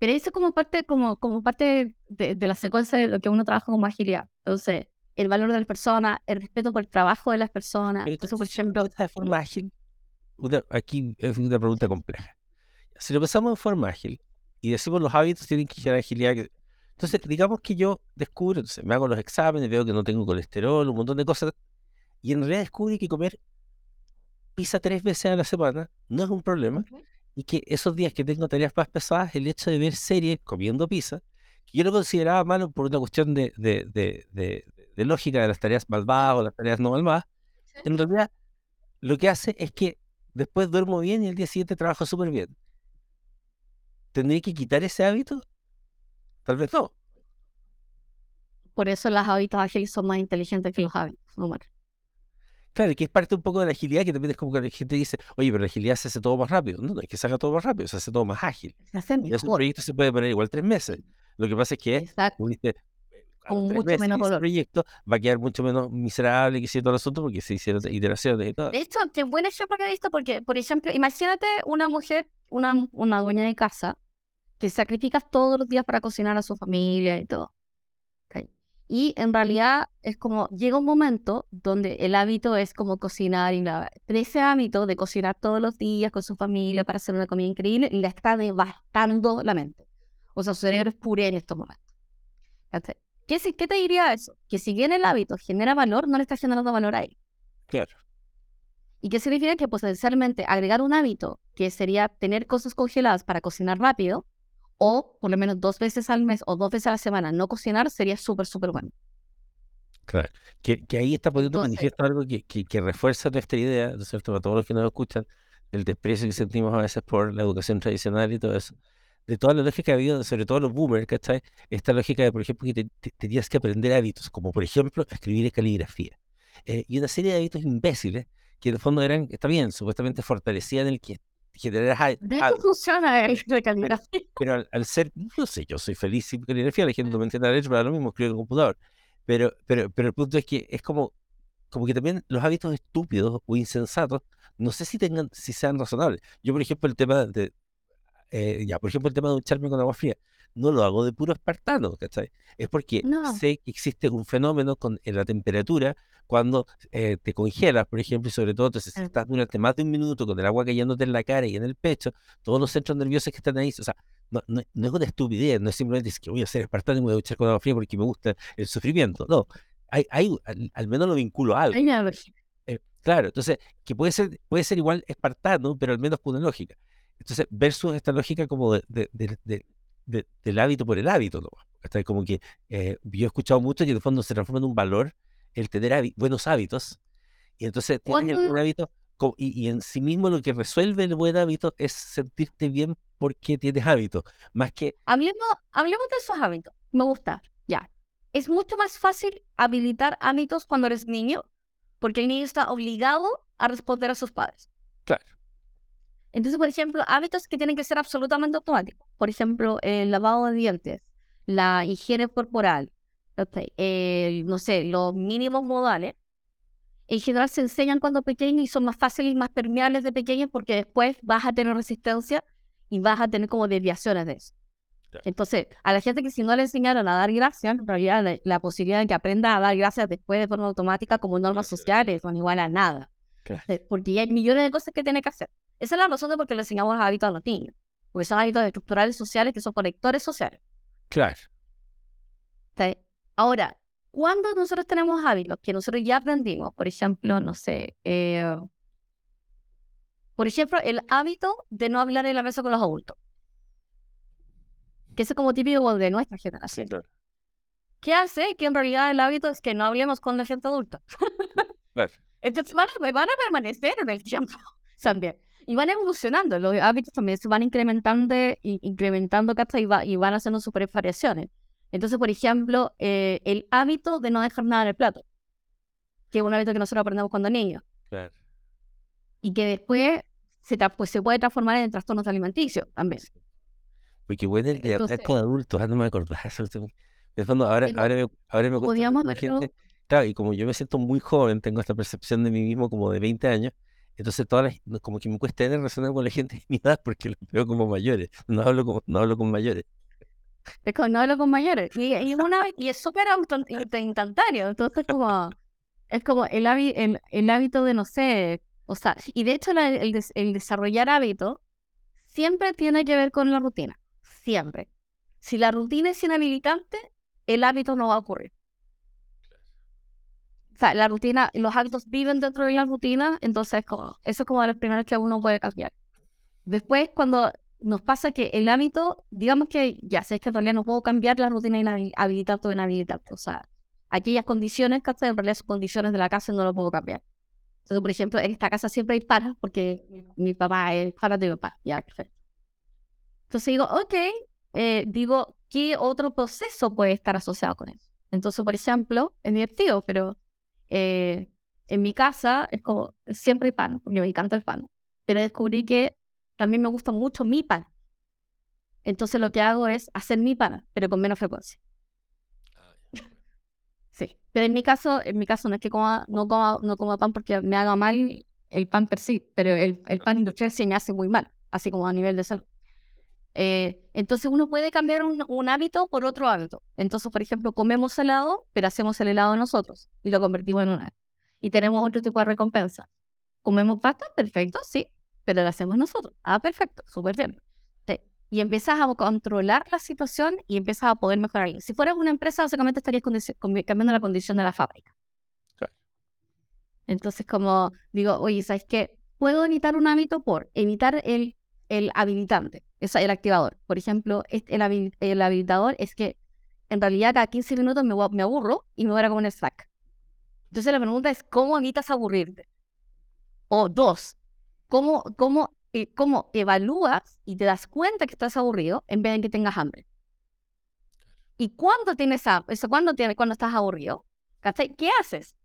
pero eso como parte, como, como parte de, de, la secuencia de lo que uno trabaja como agilidad. Entonces, el valor de las personas, el respeto por el trabajo de las personas. Entonces, por ejemplo, de forma ágil aquí es una pregunta compleja. Si lo pensamos en forma ágil y decimos los hábitos tienen que generar agilidad, entonces digamos que yo descubro, entonces me hago los exámenes, veo que no tengo colesterol, un montón de cosas, y en realidad descubrí que comer pizza tres veces a la semana no es un problema, y que esos días que tengo tareas más pesadas, el hecho de ver series comiendo pizza, que yo lo consideraba malo por una cuestión de, de, de, de lógica de las tareas malvadas o las tareas no malvadas, en realidad lo que hace es que después duermo bien y el día siguiente trabajo súper bien. ¿Tendría que quitar ese hábito? Tal vez no. Por eso las hábitos ágiles son más inteligentes que los hábitos, Claro, que es parte un poco de la agilidad, que también es como que la gente dice, oye, pero la agilidad se hace todo más rápido. No, no es que se haga todo más rápido, se hace todo más ágil. Se hace Y ese proyecto se puede poner igual tres meses. Lo que pasa es que, Exacto con mucho menos dolor. proyecto va a quedar mucho menos miserable que todo el asunto porque se hicieron iteraciones y todo. De hecho, qué buen ejemplo que he visto porque, por ejemplo, imagínate una mujer, una, una dueña de casa que sacrifica todos los días para cocinar a su familia y todo. Y en realidad es como, llega un momento donde el hábito es como cocinar y la, ese hábito de cocinar todos los días con su familia para hacer una comida increíble le está devastando la mente. O sea, su cerebro es puré en estos momentos. ¿Qué, ¿Qué te diría eso? Que si bien el hábito genera valor, no le está generando valor a él. Claro. ¿Y qué significa? Que potencialmente agregar un hábito, que sería tener cosas congeladas para cocinar rápido, o por lo menos dos veces al mes o dos veces a la semana no cocinar, sería súper, súper bueno. Claro, que, que ahí está poniendo manifiesto algo que, que, que, refuerza nuestra idea, ¿no es cierto? Para todos los que nos escuchan, el desprecio que sentimos a veces por la educación tradicional y todo eso de toda la lógica que ha habido, sobre todo los boomers, ¿cachai? Esta lógica de, por ejemplo, que tenías que aprender hábitos, como por ejemplo escribir en caligrafía. Eh, y una serie de hábitos imbéciles que en el fondo eran, está bien, supuestamente fortalecían el que generar ¿Cómo funciona el de caligrafía? Pero, al, ser, no sé, yo soy feliz sin caligrafía, la gente no me entiende derecho, pero lo mismo escribo en el computador. Pero, pero, pero el punto es que es como, como que también los hábitos estúpidos o insensatos, no sé si tengan, si sean razonables. Yo, por ejemplo, el tema de, eh, ya, por ejemplo, el tema de ducharme con agua fría, no lo hago de puro espartano, ¿cachai? Es porque sé que existe un fenómeno con, en la temperatura cuando eh, te congelas, por ejemplo, y sobre todo si estás durante más de un minuto con el agua cayéndote en la cara y en el pecho, todos los centros nerviosos que están ahí, o sea, no, no, es una estupidez, no es simplemente es que voy a ser espartano y me voy a duchar con agua fría porque me gusta el sufrimiento, no, hay, hay al, menos lo vinculo a algo. Eh, claro, entonces, que puede ser, puede ser igual espartano, pero al menos con una lógica. Entonces, versus esta lógica como de, del hábito por el hábito, ¿no? Hasta como que eh, yo he escuchado mucho que en el fondo se transforma en un valor el tener buenos hábitos. Y entonces tienes un hábito y, en sí mismo lo que resuelve el buen hábito es sentirte bien porque tienes hábitos, más que... Hablemos, hablemos de esos hábitos, me gusta, ya. Es mucho más fácil habilitar hábitos cuando eres niño porque el niño está obligado a responder a sus padres. Claro. Entonces, por ejemplo, hábitos que tienen que ser absolutamente automáticos. Por ejemplo, el lavado de dientes, la higiene corporal, no sé, los mínimos modales. En general se enseñan cuando pequeños y son más fáciles y más permeables de pequeños porque después vas a tener resistencia y vas a tener como desviaciones de eso. Entonces, a la gente que si no le enseñaron a dar gracias, en realidad la, posibilidad de que aprenda a dar gracias después de forma automática como normas sociales son igual a nada. Eh, porque ya hay millones de cosas que tiene que hacer. Esa es la razón de por qué le enseñamos hábitos a los niños. Porque son hábitos estructurales sociales que son conectores sociales. Claro. Ahora, cuando nosotros tenemos hábitos que nosotros ya aprendimos, por ejemplo, no sé, eh, por ejemplo, el hábito de no hablar en la mesa con los adultos. Que es como típico de nuestra generación. ¿Qué hace? Que en realidad el hábito es que no hablemos con la gente adulta. Entonces van a, van a permanecer en el tiempo también. Y van evolucionando, los hábitos también se van incrementando, incrementando y, va, y van haciendo super variaciones. Entonces, por ejemplo, eh, el hábito de no dejar nada en el plato, que es un hábito que nosotros aprendemos cuando niños. Claro. Y que después se, pues, se puede transformar en trastornos alimenticios también. Porque bueno, el de con adultos, ah, no me acordaba eso. ahora, ahora, me, ahora me Podíamos gente. Claro, y como yo me siento muy joven, tengo esta percepción de mí mismo como de 20 años, entonces todas como que me cuesta tener relación con la gente de mi edad porque los veo como mayores, no hablo, como, no hablo con mayores. Es como no hablo con mayores. Y, y, una, y es súper instantáneo, entonces como, es como el, el, el, hábito de, no sé, o sea, y de hecho el, el desarrollar hábitos siempre tiene que ver con la rutina, siempre. Si la rutina es inhabilitante, el hábito no va a ocurrir sea, la rutina, los hábitos viven dentro de la rutina, entonces como, eso es como de las primeras que uno puede cambiar. Después, cuando nos pasa que el hábito, digamos que ya sé que en realidad no puedo cambiar la rutina inhabilitante o inhabilitante, o sea, aquellas condiciones, que En realidad son condiciones de la casa y no lo puedo cambiar. Entonces, por ejemplo, en esta casa siempre hay paras porque mi papá es para de mi papá, ya, perfecto. Entonces digo, ok, eh, digo, ¿qué otro proceso puede estar asociado con eso? Entonces, por ejemplo, es divertido, pero eh, en mi casa es como siempre hay pan, porque me encanta el pan. Pero descubrí que también me gusta mucho mi pan. Entonces lo que hago es hacer mi pan, pero con menos frecuencia. sí. Pero en mi caso, en mi caso no es que coma, no coma, no coma pan porque me haga mal el pan per sí, pero el, el pan industrial sí me hace muy mal, así como a nivel de salud. Eh, entonces uno puede cambiar un, hábito por otro hábito. Entonces, por ejemplo, comemos helado, pero hacemos el helado nosotros y lo convertimos en un hábito. Y tenemos otro tipo de recompensa. ¿Comemos pasta? Perfecto, sí, pero lo hacemos nosotros. Ah, perfecto, súper bien. Y empiezas a controlar la situación y empiezas a poder mejorar. Si fueras una empresa, básicamente estarías cambiando la condición de la fábrica. Entonces, como digo, oye, ¿sabes qué? Puedo evitar un hábito por evitar el el habilitante, es el activador. Por ejemplo, el, el habilitador es que en realidad cada 15 minutos me, me aburro y me voy a comer un snack. Entonces la pregunta es, ¿cómo evitas aburrirte? O dos, ¿cómo, cómo, eh, cómo evalúas y te das cuenta que estás aburrido en vez de que tengas hambre? ¿Y cuándo tienes hambre? ¿Cuándo, tienes, cuando estás aburrido? ¿Qué haces?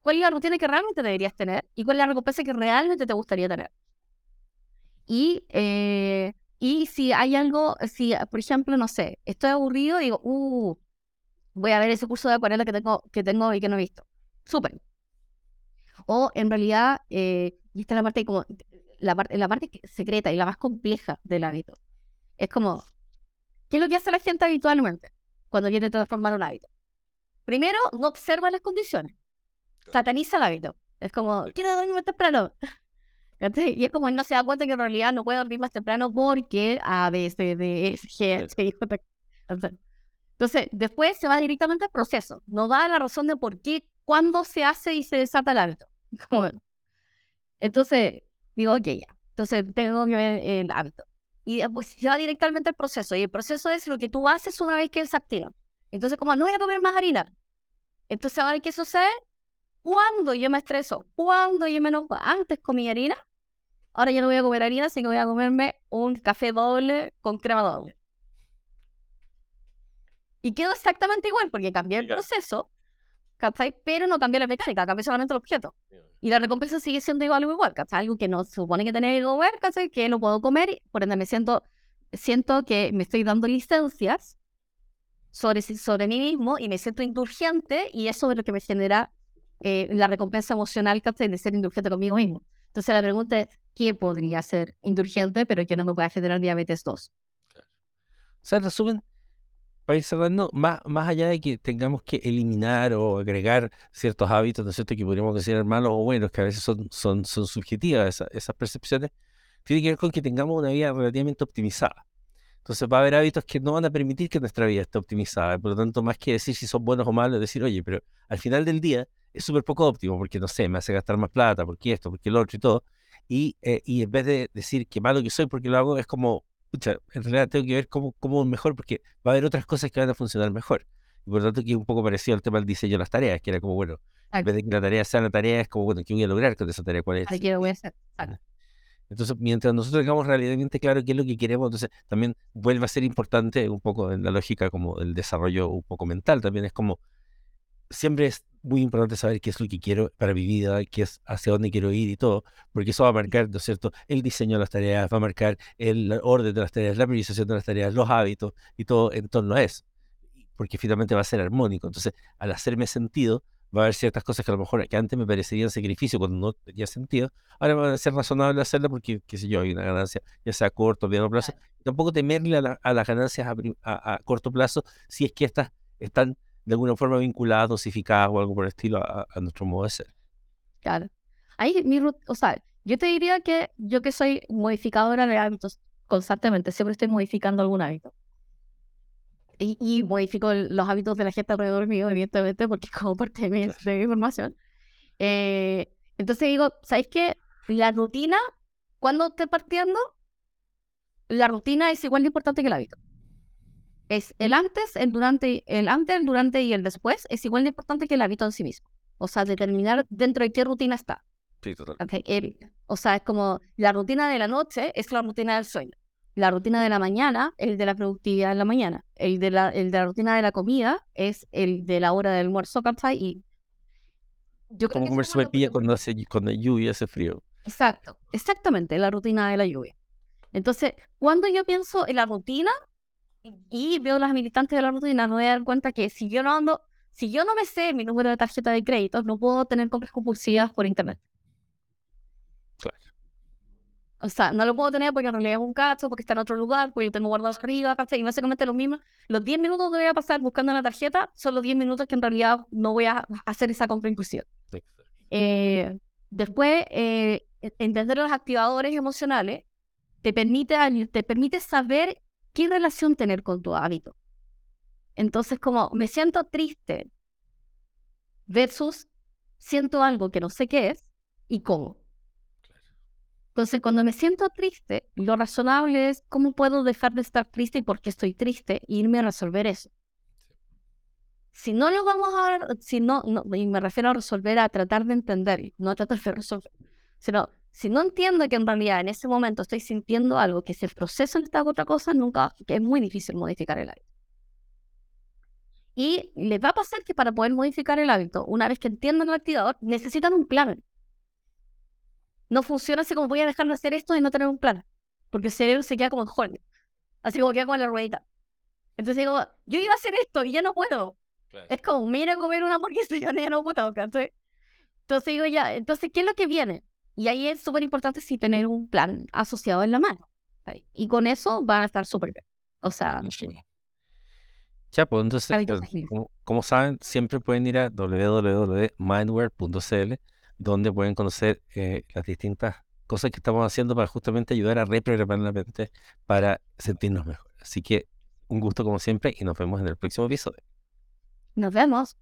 ¿Cuál es la rutina que realmente deberías tener? ¿Y cuál es la recompensa que realmente te gustaría tener? Y, eh, y si hay algo, si por ejemplo, no sé, estoy aburrido, digo, uh, voy a ver ese curso de acuarela que tengo, que tengo y que no he visto. Súper. O en realidad, eh, y esta es la parte como la, parte, la parte secreta y la más compleja del hábito. Es como, ¿qué es lo que hace la gente habitualmente cuando quiere transformar un hábito? Primero, no observa las condiciones. Sataniza el hábito. Es como, quiero dormir temprano. Y es como él no se da cuenta que en realidad no puede dormir más temprano porque A, B, C, D, E, G, Entonces, después se va directamente al proceso. No da la razón de por qué, cuándo se hace y se desata el hábito. Entonces, digo, ok, ya. Entonces, tengo que ver el hábito. Y pues se va directamente al proceso. Y el proceso es lo que tú haces una vez que se activa. Entonces, como no voy a comer más harina. Entonces, ahora qué sucede? Cuando yo me estreso, cuando yo me enojo, antes comí harina, Ahora ya no voy a comer harina, sino que voy a comerme un café doble con crema doble. Y quedó exactamente igual, porque cambié el proceso, ¿cachai? Pero no cambia la mecánica, cambia solamente el objeto. Y la recompensa sigue siendo igual o igual, ¿cachai? Algo que no se supone que tener comer, ¿cachai? Que lo puedo comer, por ende me siento, siento que me estoy dando licencias sobre, sobre mí mismo y me siento indulgente y eso es lo que me genera eh, la recompensa emocional, ¿cachai? De ser indulgente conmigo mismo. Entonces la pregunta es, ¿qué podría ser indulgente pero que no me pueda generar diabetes 2? O sea, en resumen, para ir cerrando, más, más allá de que tengamos que eliminar o agregar ciertos hábitos, ¿no es cierto?, que podríamos considerar malos o buenos, que a veces son, son, son subjetivas esas percepciones, tiene que ver con que tengamos una vida relativamente optimizada. Entonces va a haber hábitos que no van a permitir que nuestra vida esté optimizada. Por lo tanto, más que decir si son buenos o malos, decir, oye, pero al final del día es súper poco óptimo porque, no sé, me hace gastar más plata, porque esto, porque lo otro y todo. Y, eh, y en vez de decir qué malo que soy porque lo hago, es como, pucha, en realidad tengo que ver cómo, cómo mejor, porque va a haber otras cosas que van a funcionar mejor. Y por lo tanto, que es un poco parecido al tema del diseño de las tareas, que era como, bueno, en vez de que la tarea sea la tarea, es como, bueno, ¿qué voy a lograr con esa tarea? ¿Cuál es? ¿Qué voy a hacer? Entonces, mientras nosotros tengamos realmente claro qué es lo que queremos, entonces también vuelve a ser importante un poco en la lógica como del desarrollo un poco mental, también es como, siempre es muy importante saber qué es lo que quiero para mi vida, qué es hacia dónde quiero ir y todo, porque eso va a marcar, ¿no es cierto?, el diseño de las tareas, va a marcar el orden de las tareas, la priorización de las tareas, los hábitos y todo en torno a eso, porque finalmente va a ser armónico. Entonces, al hacerme sentido, va a haber ciertas cosas que a lo mejor que antes me parecerían sacrificio cuando no tenía sentido, ahora va a ser razonable hacerla porque, qué sé yo, hay una ganancia, ya sea a corto o mediano plazo. Tampoco temerle a, las ganancias a, corto plazo si es que estas están de alguna forma vinculadas, dosificadas o algo por el estilo a, nuestro modo de ser. Claro. Ahí, mi, o sea, yo te diría que yo que soy modificadora de hábitos constantemente, siempre estoy modificando algún hábito y, modifico los hábitos de la gente alrededor mío, evidentemente, porque como parte de mi, información. Eh, entonces digo, ¿sabéis qué? La rutina, cuando esté partiendo, la rutina es igual de importante que el hábito. Es el antes, el durante, el antes, el durante y el después es igual de importante que el hábito en sí mismo. O sea, determinar dentro de qué rutina está. Sí, total. o sea, es como la rutina de la noche es la rutina del sueño la rutina de la mañana, el de la productividad en la mañana. El de la, el de la rutina de la comida es el de la hora del almuerzo, ¿cachai? Y yo Como comer cuando hace cuando lluvia, hace frío. Exacto, exactamente, la rutina de la lluvia. Entonces, cuando yo pienso en la rutina y veo las militantes de la rutina, me voy a dar cuenta que si yo no ando, si yo no me sé mi número de tarjeta de crédito, no puedo tener compras compulsivas por internet. O sea, no lo puedo tener porque en realidad es un cacho, porque está en otro lugar, porque yo tengo guardado arriba, ¿cachai? Y básicamente lo mismo. Los 10 minutos que voy a pasar buscando la tarjeta son los 10 minutos que en realidad no voy a hacer esa compra inclusiva. Eh, después, eh, entender los activadores emocionales te permite, te permite saber qué relación tener con tu hábito. Entonces, como me siento triste versus siento algo que no sé qué es y cómo. Entonces, cuando me siento triste, lo razonable es cómo puedo dejar de estar triste y por qué estoy triste e irme a resolver eso. Si no lo vamos a, si no, no, y me refiero a resolver, a tratar de entender, no a tratar de resolver, sino si no entiendo que en realidad en ese momento estoy sintiendo algo, que se procesa en esta otra cosa, nunca, que es muy difícil modificar el hábito. Y les va a pasar que para poder modificar el hábito, una vez que entiendan el activador, necesitan un plan no funciona así como voy a dejar de hacer esto y no tener un plan. Porque el cerebro se queda como en Así como queda con la ruedita. Entonces digo, yo iba a hacer esto y ya no puedo. Es como, mira comer una hamburguesa y ya no puedo. Entonces, entonces digo, ya, entonces, ¿qué es lo que viene? Y ahí es súper importante sí tener un plan asociado en la mano. Y con eso van a estar súper bien. O sea, ya, pues entonces, como, como, saben, siempre pueden ir a www.mindware.cl donde pueden conocer eh, las distintas cosas que estamos haciendo para justamente ayudar a reprogramar la mente para sentirnos mejor. Así que un gusto como siempre y nos vemos en el próximo episodio. Nos vemos.